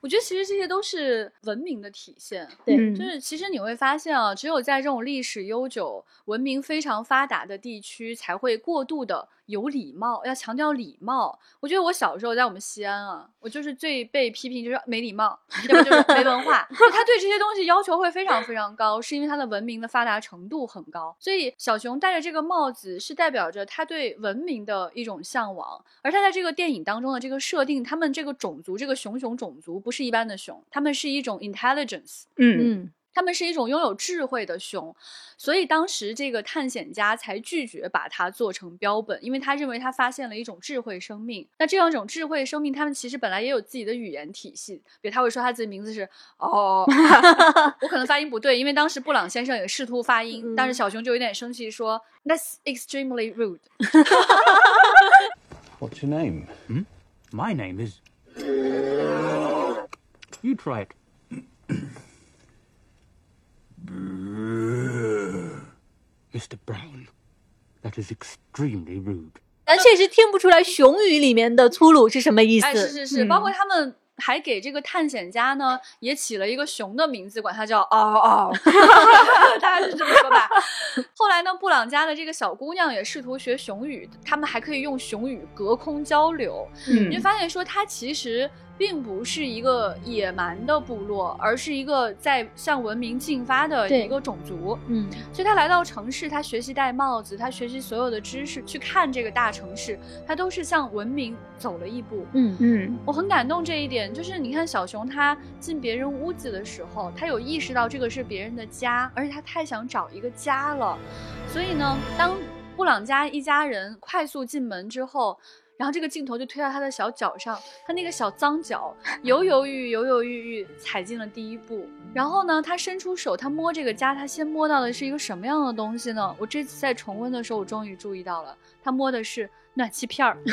我觉得其实这些都是文明的体现。对嗯就是其实你会发现啊，只有在这种历史悠久、文明非常发达的地区，才会过度的有礼貌，要强调礼貌。我觉得我小时候在我们西安啊，我就是最被批评就是没礼貌，要不就是没文化，就他对这些东西要求会非常非常高，是因为他的文明的发达程度很高。所以小熊戴着这个帽子，是代表着他对文明的一种向往。而他在这个电影当中的这个设定，他们这个种族，这个熊熊种族不是一般的熊，他们是一种 intelligence。嗯嗯他们是一种拥有智慧的熊，所以当时这个探险家才拒绝把它做成标本，因为他认为他发现了一种智慧生命。那这样一种智慧生命，他们其实本来也有自己的语言体系，比如他会说他自己名字是哦，我可能发音不对，因为当时布朗先生也试图发音，但是小熊就有点生气说 That's extremely rude。What's your name? Hmm? My name is. You try it. Mr. Brown, that is extremely rude. 咱确实听不出来熊语里面的粗鲁是什么意思。哎，是是是，嗯包括他们还给这个探险家呢也起了一个熊的名字，管他叫嗷嗷，大概是这么说吧。后来呢，布朗家的这个小姑娘也试图学熊语，他们还可以用熊语隔空交流。嗯你就嗯发现说，它其实并不是一个野蛮的部落，而是一个在向文明进发的一个种族。嗯所以他来到城市，他学习戴帽子，他学习所有的知识，去看这个大城市，他都是向文明走了一步。嗯嗯我很感动这一点，就是你看小熊他进别人屋子的时候，他有意识到这个是别人的家，而且他太想找一个家了。所以呢，当布朗家一家人快速进门之后，然后这个镜头就推到他的小脚上，他那个小脏脚 犹犹豫豫、犹犹豫豫踩进了第一步。然后呢，他伸出手，他摸这个家，他先摸到的是一个什么样的东西呢？我这次在重温的时候，我终于注意到了，他摸的是暖气片儿。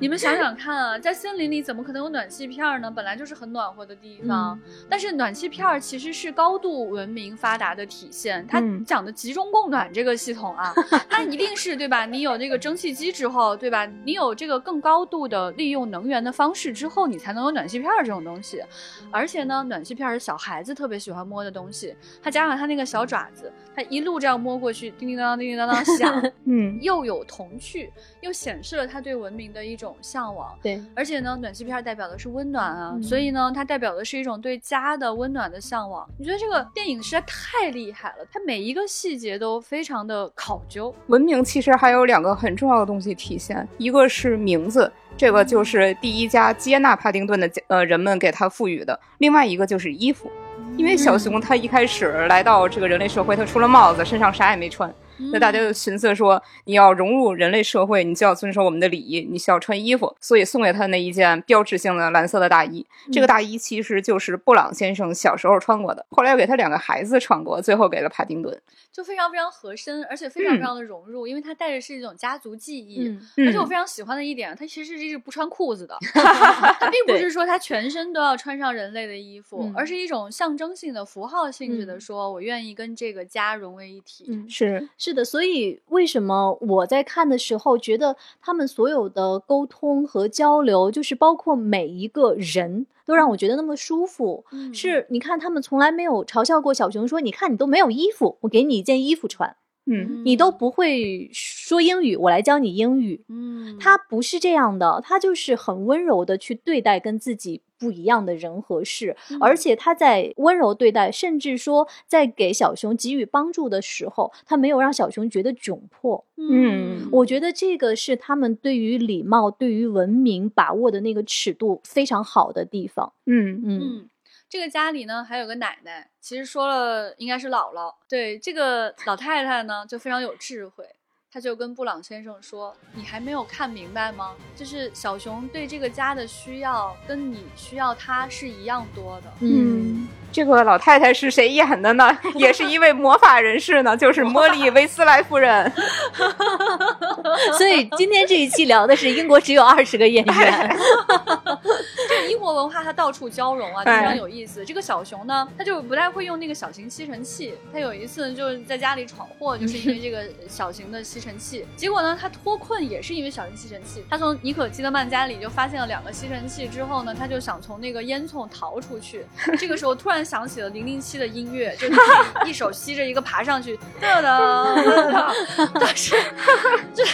你们想想看啊，在森林里怎么可能有暖气片儿呢？本来就是很暖和的地方，但是暖气片儿其实是高度文明发达的体现。它嗯讲的集中供暖这个系统啊，它一定是对吧？你有这个蒸汽机之后，对吧？你有这个更高度的利用能源的方式之后，你才能有暖气片儿这种东西。而且呢，暖气片儿是小孩子特别喜欢摸的东西，它加上它那个小爪子，它一路这样摸过去，叮叮当当，叮叮当当响，嗯又有童趣，又显示了他对文明的一种向往。对，而且呢，暖气片儿代表的是温暖啊，嗯所以呢，它代表的是一种对家的温暖的向往。你觉得这个电影实在太厉害了，它每一个细节都非常的考究。文明其实还有两个很重要的东西体现，一个是名字，这个就是第一家接纳帕丁顿的呃人们给他赋予的；另外一个就是衣服。因为小熊它一开始来到这个人类社会，它除了帽子，身上啥也没穿。那大家就寻思说，你要融入人类社会，你就要遵守我们的礼仪，你需要穿衣服，所以送给他那一件标志性的蓝色的大衣。这个大衣其实就是布朗先生小时候穿过的，后来又给他两个孩子穿过，最后给了帕丁顿。就非常非常合身，而且非常非常的融入，因为它带着是一种家族记忆。嗯而且我非常喜欢的一点，它其实是不穿裤子的，它并不是说它全身都要穿上人类的衣服，嗯而是一种象征性的、符号性质的说，我愿意跟这个家融为一体。嗯是，是的，所以为什么我在看的时候觉得他们所有的沟通和交流，就是包括每一个人。都让我觉得那么舒服，嗯。是你看他们从来没有嘲笑过小熊，说你看你都没有衣服，我给你一件衣服穿，嗯你都不会说英语，我来教你英语。嗯，他不是这样的，他就是很温柔的去对待跟自己不一样的人和事，而且他在温柔对待，甚至说在给小熊给予帮助的时候，他没有让小熊觉得窘迫。嗯我觉得这个是他们对于礼貌、对于文明把握的那个尺度非常好的地方。嗯嗯嗯，这个家里呢还有个奶奶，其实说了应该是姥姥。对，这个老太太呢就非常有智慧，她就跟布朗先生说：“你还没有看明白吗？就是小熊对这个家的需要跟你需要它是一样多的。”嗯，这个老太太是谁演的呢？也是一位魔法人士呢，就是莫莉·维斯莱夫人。所以今天这一期聊的是英国只有二十个演员。这个英国文化它到处交融啊，非常有意思。这个小熊呢，它就不太会用那个小型吸尘器。它有一次就是在家里闯祸，就是因为 这个小型的吸尘器。结果呢，它脱困也是因为小型吸尘器。他从尼可基德曼家里就发现了两个吸尘器之后呢，他就想从那个烟囱逃出去。这个时候突然想起了零零七的音乐，就是一手吸着一个爬上去，哒哒哒哒。当时这。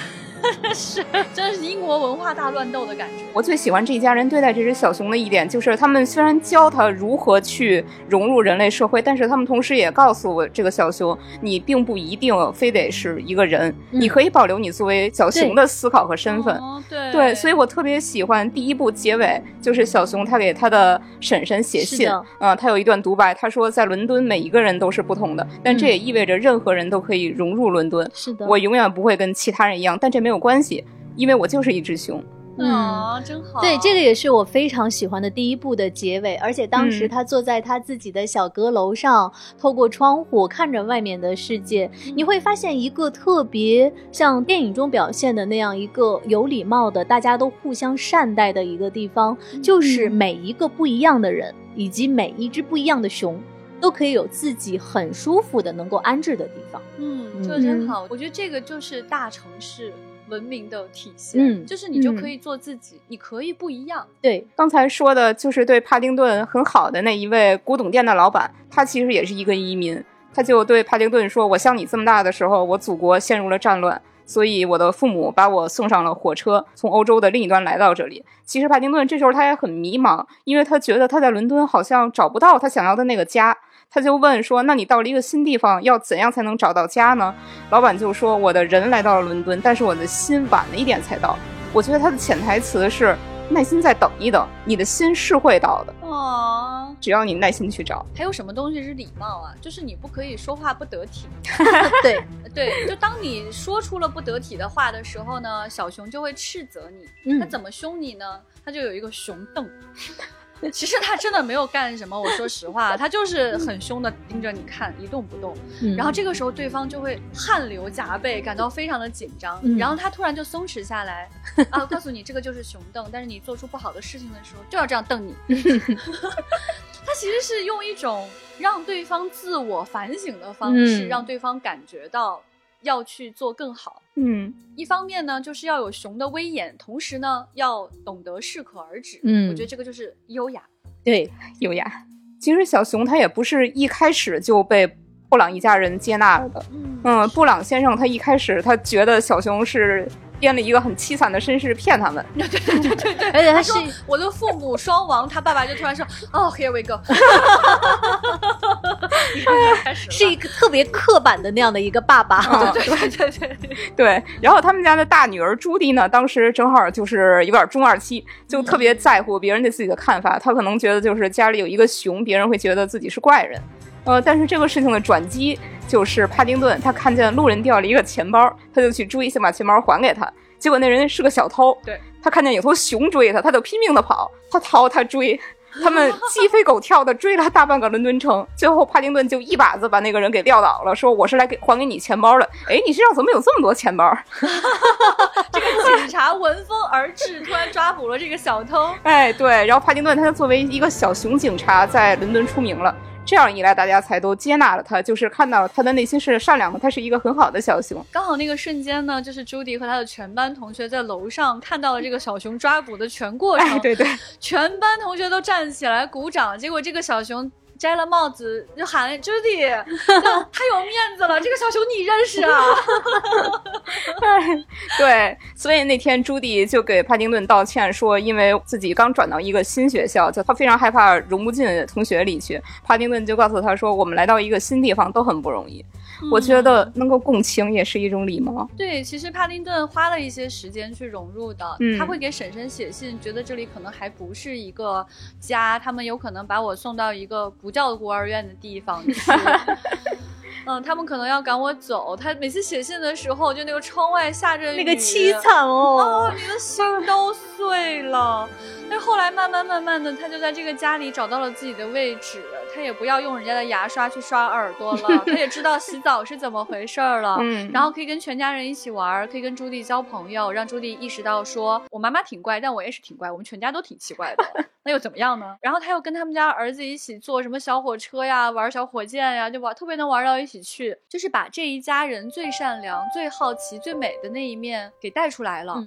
是，真是英国文化大乱斗的感觉。我最喜欢这一家人对待这只小熊的一点，就是他们虽然教它如何去融入人类社会，但是他们同时也告诉我这个小熊，你并不一定非得是一个人，嗯你可以保留你作为小熊的思考和身份。哦、对对，所以我特别喜欢第一部结尾，就是小熊他给他的婶婶写信，是的啊、他有一段独白，他说在伦敦每一个人都是不同的，但这也意味着任何人都可以融入伦敦。是的，我永远不会跟其他人一样，但这没有关系，因为我就是一只熊。嗯啊，真好。对，这个也是我非常喜欢的第一部的结尾，而且当时嗯他坐在他自己的小阁楼上，透过窗户看着外面的世界，你会发现一个特别像电影中表现的那样一个有礼貌的，大家都互相善待的一个地方，就是每一个不一样的人，以及每一只不一样的熊。都可以有自己很舒服的能够安置的地方。嗯，嗯这真好。我觉得这个就是大城市文明的体现。嗯就是你就可以做自己，你可以不一样。对，刚才说的就是对帕丁顿很好的那一位古董店的老板，他其实也是一个移民，他就对帕丁顿说：“我像你这么大的时候，我祖国陷入了战乱。”所以我的父母把我送上了火车，从欧洲的另一端来到这里。其实帕丁顿这时候他也很迷茫，因为他觉得他在伦敦好像找不到他想要的那个家。他就问说：“那你到了一个新地方，要怎样才能找到家呢？”老板就说：“我的人来到了伦敦，但是我的心晚了一点才到。”我觉得他的潜台词是耐心再等一等，你的心是会到的，哦，只要你耐心去找。还有什么东西是礼貌啊？就是你不可以说话不得体。对，对，就当你说出了不得体的话的时候呢，小熊就会斥责你。嗯他怎么凶你呢？他就有一个熊瞪。其实他真的没有干什么，我说实话，他就是很凶的盯着你看，一动不动。嗯然后这个时候对方就会汗流浃背，感到非常的紧张。嗯然后他突然就松弛下来，啊，告诉你这个就是熊瞪，但是你做出不好的事情的时候就要这样瞪你。他其实是用一种让对方自我反省的方式，嗯让对方感觉到要去做更好。嗯一方面呢，就是要有熊的威严，同时呢，要懂得适可而止。嗯我觉得这个就是优雅。对，优雅。其实小熊他也不是一开始就被布朗一家人接纳了的。嗯嗯，布朗先生他一开始他觉得小熊是编了一个很凄惨的身世骗他们。对对对对对而且他是我的父母双亡，他爸爸就突然说：“哦，here we go。”是一个特别刻板的那样的一个爸爸。啊 对对对对对，对，然后他们家的大女儿朱迪呢，当时正好就是有点中二期，就特别在乎别人对自己的看法。她可能觉得就是家里有一个熊，别人会觉得自己是怪人。呃，但是这个事情的转机就是帕丁顿他看见路人掉了一个钱包，他就去追，想把钱包还给他。结果那人是个小偷，对他看见有头熊追他，他就拼命的跑，他逃他追。他们鸡飞狗跳的追了大半个伦敦城，最后帕丁顿就一把子把那个人给撂倒了，说我是来给还给你钱包的。哎，你身上怎么有这么多钱包？这个警察闻风而至，突然抓捕了这个小偷。哎，对，然后帕丁顿他作为一个小熊警察在伦敦出名了，这样一来大家才都接纳了他，就是看到他的内心是善良的，他是一个很好的小熊。刚好那个瞬间呢，就是朱迪和他的全班同学在楼上看到了这个小熊抓捕的全过程，哎，对对，全班同学都站起来鼓掌，结果这个小熊。摘了帽子就喊朱迪，就太有面子了。这个小熊你认识啊？对，所以那天朱迪就给帕丁顿道歉，说因为自己刚转到一个新学校，就他非常害怕融不进同学里去。帕丁顿就告诉他说，我们来到一个新地方都很不容易。我觉得能够共情也是一种礼貌。对，其实帕丁顿花了一些时间去融入的。嗯他会给婶婶写信，觉得这里可能还不是一个家，他们有可能把我送到一个不叫孤儿院的地方去。嗯，他们可能要赶我走。他每次写信的时候，就那个窗外下着雨，那个凄惨哦哦，你的心都碎了。但后来慢慢慢慢的，他就在这个家里找到了自己的位置，他也不要用人家的牙刷去刷耳朵了，他也知道洗澡是怎么回事儿了。嗯 然后可以跟全家人一起玩儿，可以跟朱棣交朋友，让朱棣意识到说，我妈妈挺怪，但我也是挺怪，我们全家都挺奇怪的，那又怎么样呢？然后他又跟他们家儿子一起坐什么小火车呀，玩小火箭呀，就玩特别能玩到一起去，就是把这一家人最善良、最好奇、最美的那一面给带出来了。嗯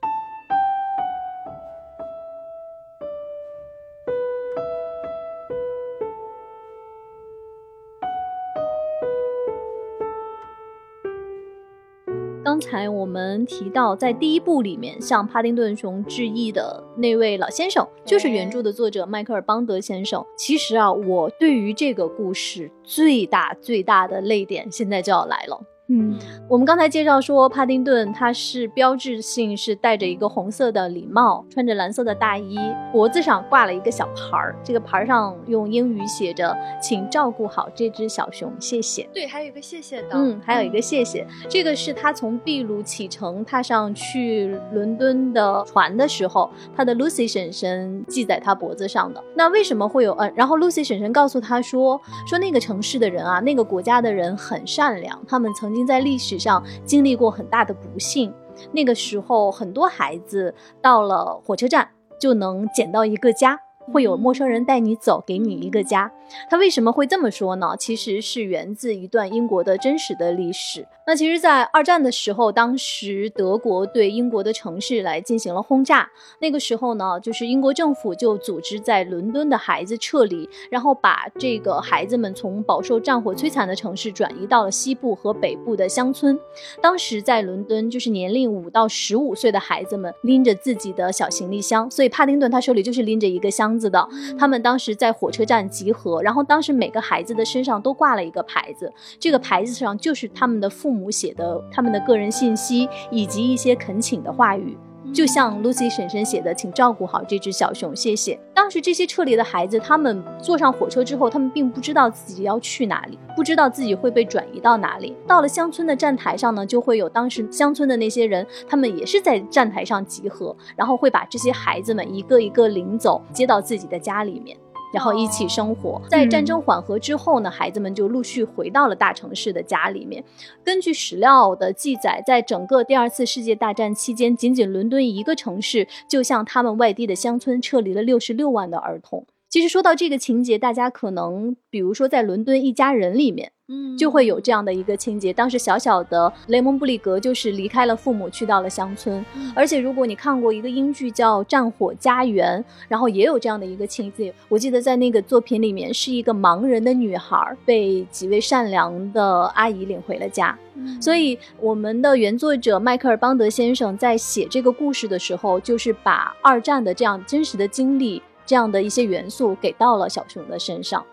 刚才我们提到，在第一部里面向帕丁顿熊致意的那位老先生，就是原著的作者迈克尔·邦德先生。其实啊，我对于这个故事最大最大的泪点，现在就要来了。嗯我们刚才介绍说，帕丁顿他是标志性是戴着一个红色的礼帽，穿着蓝色的大衣，脖子上挂了一个小牌儿，这个牌儿上用英语写着“请照顾好这只小熊，谢谢”。对，还有一个谢谢的，嗯，还有一个谢谢，这个是他从秘鲁启程踏上去伦敦的船的时候，他的 Lucy 婶婶系在他脖子上的。那为什么会有嗯？然后 Lucy 婶婶告诉他说，说那个城市的人啊，那个国家的人很善良，他们曾经在历史上经历过很大的不幸。那个时候，很多孩子到了火车站就能捡到一个家。会有陌生人带你走，给你一个家。他为什么会这么说呢？其实是源自一段英国的真实的历史。那其实，在二战的时候，当时德国对英国的城市来进行了轰炸。那个时候呢，就是英国政府就组织在伦敦的孩子撤离，然后把这个孩子们从饱受战火摧残的城市转移到了西部和北部的乡村。当时在伦敦，就是年龄五到十五岁的孩子们拎着自己的小行李箱，所以帕丁顿他手里就是拎着一个箱子的。他们当时在火车站集合，然后当时每个孩子的身上都挂了一个牌子，这个牌子上就是他们的父母写的他们的个人信息以及一些恳请的话语。就像 Lucy 婶婶写的，请照顾好这只小熊，谢谢。当时这些撤离的孩子，他们坐上火车之后，他们并不知道自己要去哪里，不知道自己会被转移到哪里。到了乡村的站台上呢，就会有当时乡村的那些人，他们也是在站台上集合，然后会把这些孩子们一个一个领走，接到自己的家里面。然后一起生活，在战争缓和之后呢，孩子们就陆续回到了大城市的家里面。根据史料的记载，在整个第二次世界大战期间，仅仅伦敦一个城市就向他们外地的乡村撤离了六十六万的儿童。其实说到这个情节，大家可能比如说在伦敦一家人里面，嗯就会有这样的一个情节。当时小小的雷蒙布里格就是离开了父母，去到了乡村。而且如果你看过一个英剧叫《战火家园》，然后也有这样的一个情节。我记得在那个作品里面，是一个盲人的女孩被几位善良的阿姨领回了家。所以，我们的原作者迈克尔·邦德先生在写这个故事的时候，就是把二战的这样真实的经历。这样的一些元素给到了小熊的身上，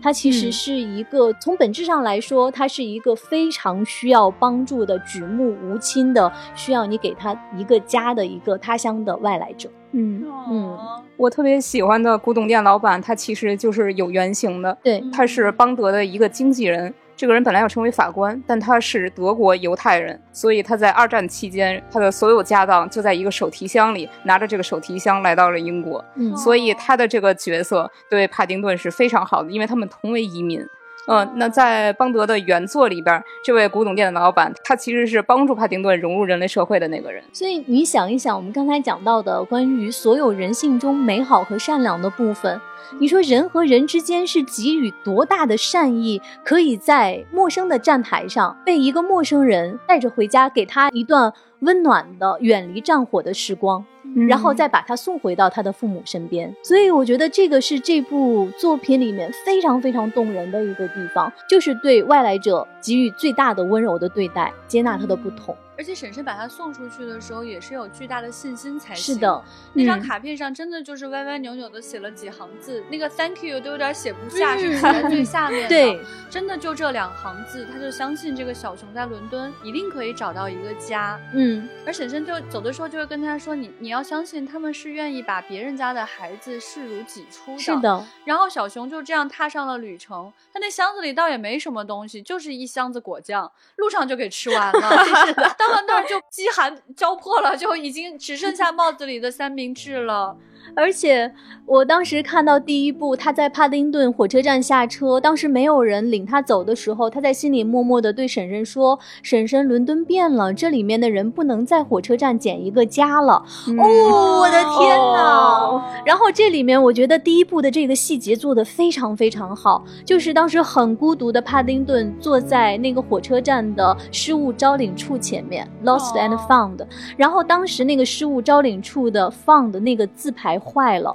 它其实嗯。是一个、从本质上来说，它是一个非常需要帮助的、举目无亲的，需要你给他一个家的一个他乡的外来者。嗯，嗯，我特别喜欢的古董店老板，他其实就是有原型的，对，他是邦德的一个经纪人。这个人本来要成为法官，但他是德国犹太人，所以他在二战期间，他的所有家当就在一个手提箱里，拿着这个手提箱来到了英国。嗯所以他的这个角色对帕丁顿是非常好的，因为他们同为移民。嗯、那在邦德的原作里边，这位古董店的老板，他其实是帮助帕丁顿融入人类社会的那个人。所以你想一想，我们刚才讲到的关于所有人性中美好和善良的部分，你说人和人之间是给予多大的善意，可以在陌生的站台上被一个陌生人带着回家，给他一段温暖的远离战火的时光。然后再把他送回到他的父母身边。所以我觉得这个是这部作品里面非常非常动人的一个地方，就是对外来者给予最大的温柔的对待，接纳他的不同。而且婶婶把他送出去的时候，也是有巨大的信心才行。是的，那张嗯卡片上真的就是歪歪扭扭的写了几行字，那个 Thank you 都有点写不下，是写在最 下面的。对，真的就这两行字，他就相信这个小熊在伦敦一定可以找到一个家。嗯，而婶婶就走的时候就会跟他说：“你你要相信他们是愿意把别人家的孩子视如己出的。”是。的，然后小熊就这样踏上了旅程，他那箱子里倒也没什么东西，就是一箱子果酱，路上就给吃完了。是的，到了那儿就饥寒交迫了，就已经只剩下帽子里的三明治了。而且我当时看到第一部他在帕丁顿火车站下车，当时没有人领他走的时候，他在心里默默地对婶婶说：“婶婶，伦敦变了，这里面的人不能在火车站捡一个家了。哦，我的天哪！哦然后这里面我觉得第一部的这个细节做得非常非常好，就是当时很孤独的帕丁顿坐在那个火车站的失物招领处前面，lost and 哦 found，然后当时那个失物招领处的 found 那个字牌坏了，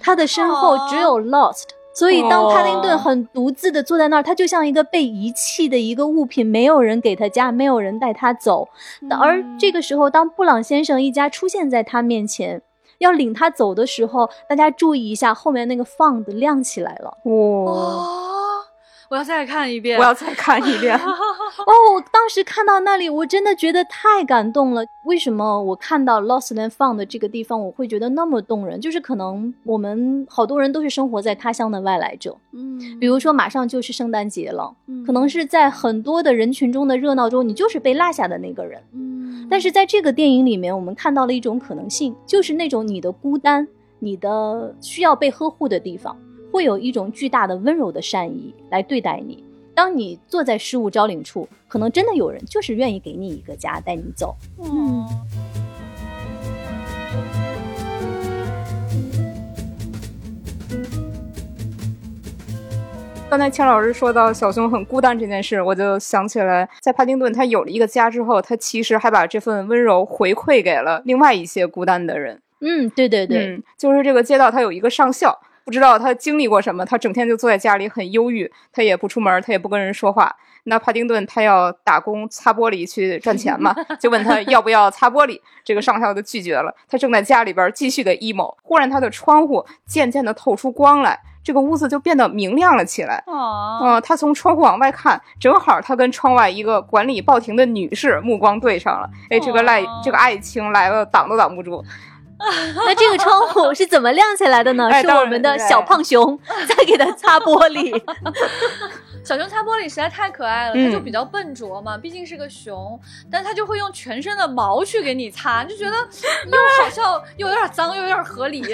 他的身后只有 lost。所以，当帕丁顿很独自的坐在那儿，他就像一个被遗弃的一个物品，没有人给他家，没有人带他走。而这个时候，当布朗先生一家出现在他面前，要领他走的时候，大家注意一下，后面那个 found 亮起来了。哇，哦，我要再看一遍。我要再看一遍。哦，我当时看到那里，我真的觉得太感动了。为什么我看到 Lost and Found 这个地方，我会觉得那么动人？就是可能我们好多人都是生活在他乡的外来者，嗯，比如说马上就是圣诞节了，嗯可能是在很多的人群中的热闹中，你就是被落下的那个人。嗯，但是在这个电影里面，我们看到了一种可能性，就是那种你的孤单、你的需要被呵护的地方，会有一种巨大的温柔的善意来对待你。当你坐在失物招领处，可能真的有人就是愿意给你一个家，带你走。嗯，刚才钱老师说到小熊很孤单这件事，我就想起来，在帕丁顿他有了一个家之后，他其实还把这份温柔回馈给了另外一些孤单的人。嗯，对对对，嗯，就是这个街道，它有一个上校，不知道他经历过什么，他整天就坐在家里很忧郁，他也不出门，他也不跟人说话。那帕丁顿他要打工擦玻璃去赚钱嘛，就问他要不要擦玻璃，这个上校就拒绝了。他正在家里边继续的 emo，忽然他的窗户渐渐的透出光来，这个屋子就变得明亮了起来。哦，嗯，他从窗户往外看，正好他跟窗外一个管理报亭的女士目光对上了。哎，这个赖，哦这个爱情来了，挡都挡不住。那这个窗户是怎么亮起来的呢？是我们的小胖熊 在给它擦玻璃。小熊擦玻璃实在太可爱了，嗯它就比较笨拙嘛，毕竟是个熊，但它就会用全身的毛去给你擦，就觉得 又好笑又有点脏又有点合理。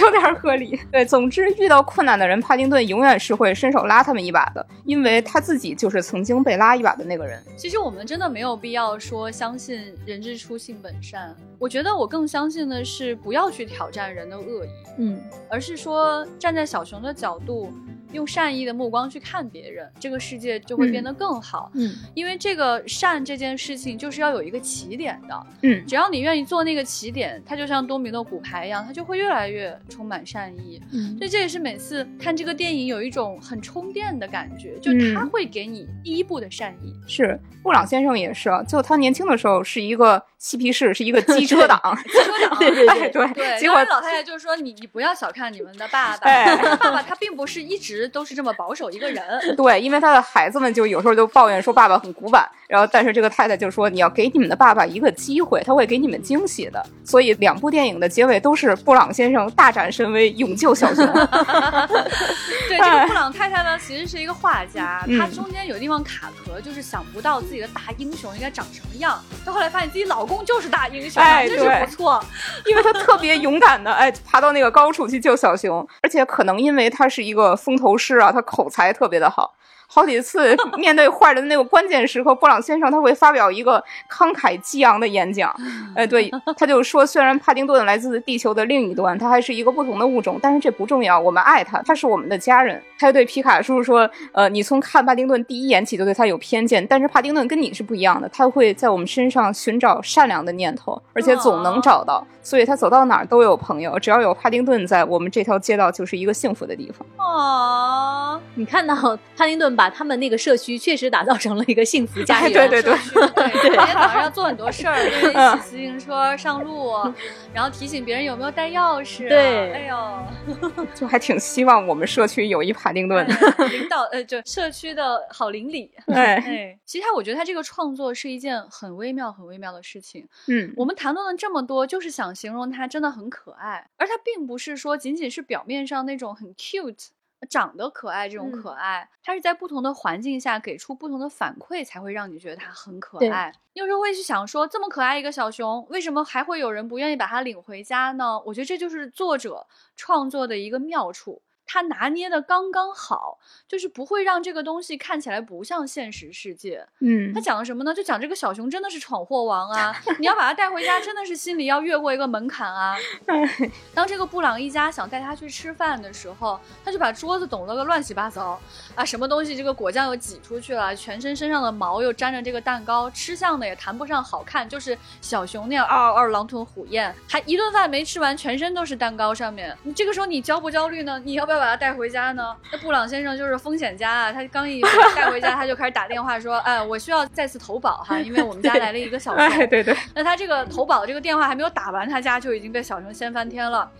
有点合理。对，总之遇到困难的人，帕丁顿永远是会伸手拉他们一把的，因为他自己就是曾经被拉一把的那个人。其实我们真的没有必要说相信人之初性本善，我觉得我更相信的是不要去挑战人的恶意，嗯，而是说站在小熊的角度，用善意的目光去看别人，这个世界就会变得更好。嗯，因为这个善这件事情就是要有一个起点的，嗯只要你愿意做那个起点，它就像多米诺骨牌一样，它就会越来越充满善意。嗯所以这也是每次看这个电影有一种很充电的感觉，就嗯它会给你第一步的善意。是布朗先生也是啊，就他年轻的时候是一个嬉皮士，是一个 机车党。机车党对对哎对对，结果老太太就说你你不要小看你们的爸爸，哎爸爸他并不是一直直都是这么保守一个人。对，因为他的孩子们就有时候就抱怨说爸爸很古板，然后但是这个太太就说你要给你们的爸爸一个机会，他会给你们惊喜的。所以两部电影的结尾都是布朗先生大展神威，勇救小熊。对，这个布朗太太呢，其实是一个画家，嗯她中间有地方卡壳，就是想不到自己的大英雄应该长什么样。到后来发现自己老公就是大英雄哎，真是不错。因为他特别勇敢的，哎，爬到那个高处去救小熊，而且可能因为他是一个风头师啊，他口才特别的好。好几次 面对坏人的那个关键时刻，布朗先生他会发表一个慷慨激昂的演讲。哎，对，他就说，虽然帕丁顿来自地球的另一端，他还是一个不同的物种，但是这不重要，我们爱他，他是我们的家人。他又对皮卡叔叔说，呃，你从看帕丁顿第一眼起就对他有偏见，但是帕丁顿跟你是不一样的，他会在我们身上寻找善良的念头，而且总能找到。所以他走到哪儿都有朋友，只要有帕丁顿在，我们这条街道就是一个幸福的地方。哦，你看到帕丁顿把他们那个社区确实打造成了一个幸福家哎园。对对对对，每天早上要做很多事儿，就是一起自行车上路，然后提醒别人有没有带钥匙。对哎呦，就还挺希望我们社区有一帕丁顿。领导呃，就社区的好邻里。哎，哎，其实他我觉得他这个创作是一件很微妙、很微妙的事情。嗯，我们谈论了这么多，就是想形容他真的很可爱，而他并不是说仅仅是表面上那种很 cute。长得可爱这种嗯可爱，它是在不同的环境下给出不同的反馈，才会让你觉得它很可爱。你。有时候会去想说，这么可爱一个小熊，为什么还会有人不愿意把它领回家呢？我觉得这就是作者创作的一个妙处。他拿捏的刚刚好，就是不会让这个东西看起来不像现实世界。嗯他讲的什么呢？就讲这个小熊真的是闯祸王啊！你要把它带回家，真的是心里要越过一个门槛啊。当这个布朗一家想带他去吃饭的时候，他就把桌子抖了个乱七八糟啊，什么东西这个果酱又挤出去了，全身身上的毛又沾着这个蛋糕，吃相呢也谈不上好看，就是小熊那样二二狼吞虎咽，还一顿饭没吃完，全身都是蛋糕上面。你这个时候你焦不焦虑呢？你要不要把他带回家呢？那布朗先生就是风险家啊，他刚一带回家，他就开始打电话说，哎，我需要再次投保哈，因为我们家来了一个小熊。哎，对对，那他这个投保这个电话还没有打完，他家就已经被小熊掀翻天了。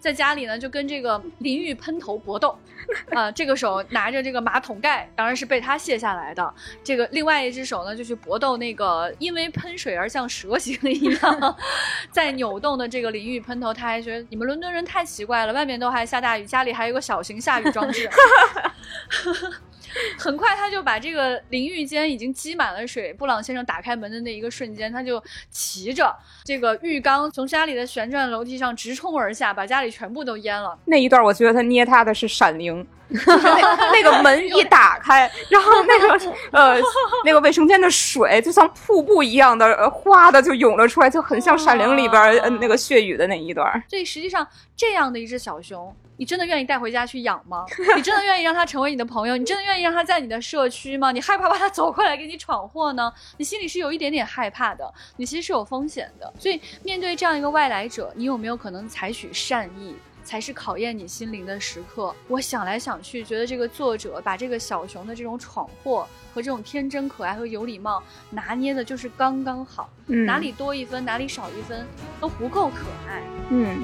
在家里呢，就跟这个淋浴喷头搏斗，啊、这个手拿着这个马桶盖，当然是被他卸下来的。这个另外一只手呢，就去搏斗那个因为喷水而像蛇形一样 在扭动的这个淋浴喷头。他还觉得你们伦敦人太奇怪了，外面都还下大雨，家里还有个小型下雨装置。很快他就把这个淋浴间已经积满了水。布朗先生打开门的那一个瞬间，他就骑着这个浴缸从家里的旋转楼梯上直冲而下，把家里全部都淹了。那一段我觉得他捏他的是《闪灵 》，就是那那个门一打开，然后那个呃那个卫生间的水就像瀑布一样的呃哗的就涌了出来，就很像《闪灵》里边呃那个血雨的那一段。所以实际上，这样的一只小熊，你真的愿意带回家去养吗？你真的愿意让它成为你的朋友？你真的愿意让他在你的社区吗？你害怕怕他走过来给你闯祸呢？你心里是有一点点害怕的，你其实是有风险的。所以面对这样一个外来者，你有没有可能采取善意？才是考验你心灵的时刻。我想来想去，觉得这个作者把这个小熊的这种闯祸和这种天真可爱和有礼貌拿捏的就是刚刚好，嗯哪里多一分，哪里少一分都不够可爱。嗯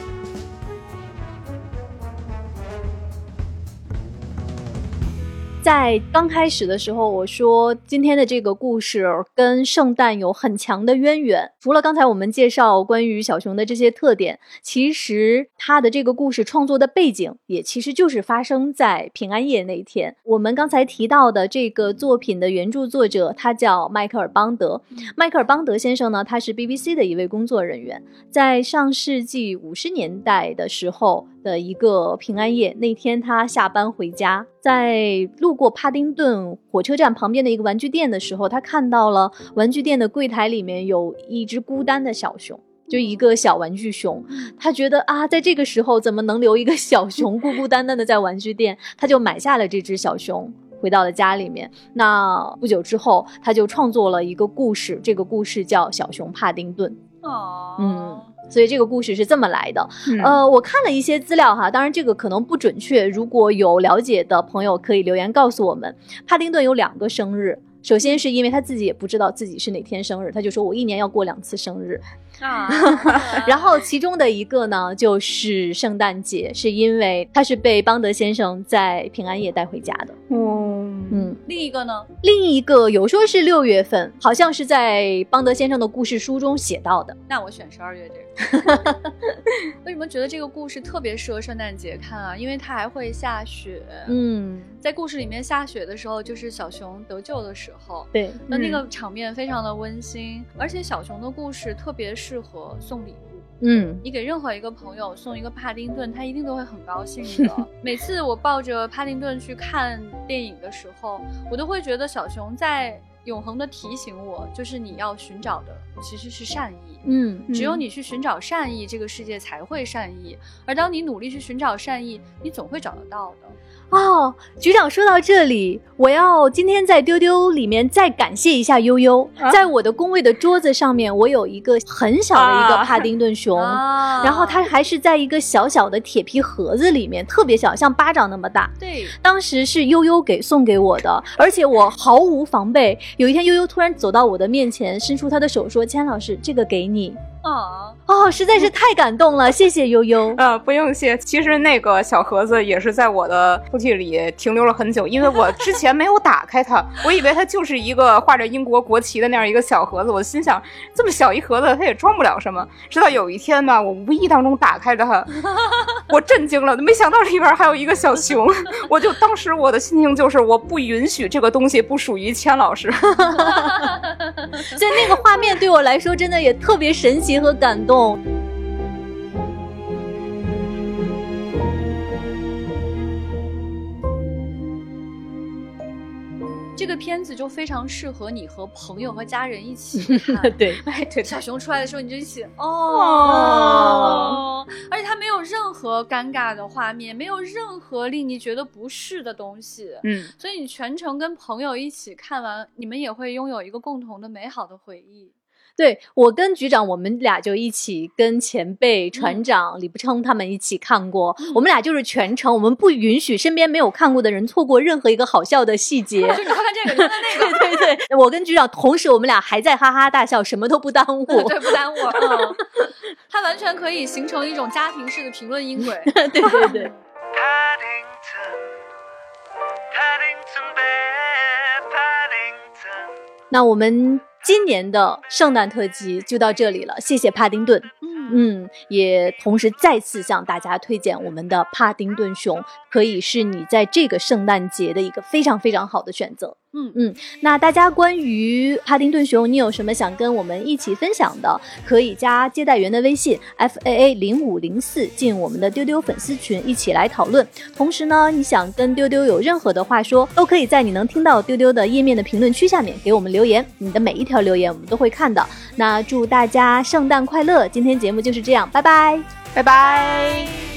在刚开始的时候，我说今天的这个故事跟圣诞有很强的渊源。除了刚才我们介绍关于小熊的这些特点，其实它的这个故事创作的背景也其实就是发生在平安夜那一天。我们刚才提到的这个作品的原著作者，他叫迈克尔·邦德。迈克尔·邦德先生呢，他是 BBC 的一位工作人员，在上世纪五十年代的时候的一个平安夜，那天他下班回家，在路过帕丁顿火车站旁边的一个玩具店的时候，他看到了玩具店的柜台里面有一只孤单的小熊。就一个小玩具熊，他觉得啊，在这个时候怎么能留一个小熊孤孤单单的在玩具店？他就买下了这只小熊，回到了家里面。那不久之后，他就创作了一个故事，这个故事叫《小熊帕丁顿》。哦，嗯，所以这个故事是这么来的。嗯呃，我看了一些资料哈，当然这个可能不准确，如果有了解的朋友可以留言告诉我们。帕丁顿有两个生日。首先是因为他自己也不知道自己是哪天生日，他就说我一年要过两次生日。啊，然后其中的一个呢，就是圣诞节，是因为他是被邦德先生在平安夜带回家的。嗯嗯，另一个呢？另一个有说是六月份，好像是在邦德先生的故事书中写到的。那我选十二月这个。为什么觉得这个故事特别适合圣诞节看啊？因为它还会下雪。嗯，在故事里面下雪的时候，就是小熊得救的时候。对，那那个场面非常的温馨，而且小熊的故事特别适合送礼物。嗯你给任何一个朋友送一个帕丁顿，他一定都会很高兴的。每次我抱着帕丁顿去看电影的时候，我都会觉得小熊在永恒的提醒我，就是你要寻找的其实是善意。嗯只有你去寻找善意，这个世界才会善意。而当你努力去寻找善意，你总会找得到的。哦，局长说到这里，我要今天在丢丢里面再感谢一下悠悠，啊在我的工位的桌子上面，我有一个很小的一个啊帕丁顿熊。啊然后它还是在一个小小的铁皮盒子里面，特别小，像巴掌那么大。对，当时是悠悠给送给我的，而且我毫无防备。有一天，悠悠突然走到我的面前，伸出他的手说：“千老师，这个给你。啊，”哦，实在是太感动了，谢谢悠悠。呃，不用谢。其实那个小盒子也是在我的抽屉里停留了很久，因为我之前没有打开它，我以为它就是一个画着英国国旗的那样一个小盒子。我心想，这么小一盒子，它也装不了什么。直到有一天吧，我无意当中打开了它，我震惊了，没想到里边还有一个小熊。我就当时我的心情就是，我不允许这个东西不属于千老师。所以那个画面对我来说真的也特别神奇和感动。这个片子就非常适合你和朋友和家人一起 看。对，哎，对小熊出来的时候，你就一起哦哦，而且它没有任何尴尬的画面，没有任何令你觉得不适的东西，嗯，所以你全程跟朋友一起看完，你们也会拥有一个共同的美好的回忆。对我跟局长，我们俩就一起跟前辈船长李不称他们一起看过。我们俩就是全程，我们不允许身边没有看过的人错过任何一个好笑的细节。就你看看这个，你看看那个，对对对，我跟局长同时，我们俩还在哈哈大笑，什么都不耽误。对，不耽误。嗯，它完全可以形成一种家庭式的评论音轨。对对对。Paddington, Paddington Bear, Paddington. 那我们今年的圣诞特辑就到这里了，谢谢帕丁顿。嗯，嗯，也同时再次向大家推荐我们的帕丁顿熊，可以是你在这个圣诞节的一个非常非常好的选择。嗯嗯，那大家关于帕丁顿熊，你有什么想跟我们一起分享的？可以加接待员的微信 f a a 零五零四进我们的丢丢粉丝群，一起来讨论。同时呢，你想跟丢丢有任何的话说，都可以在你能听到丢丢的页面的评论区下面给我们留言，你的每一条留言我们都会看的。那祝大家圣诞快乐！今天节目就是这样，拜拜。拜拜。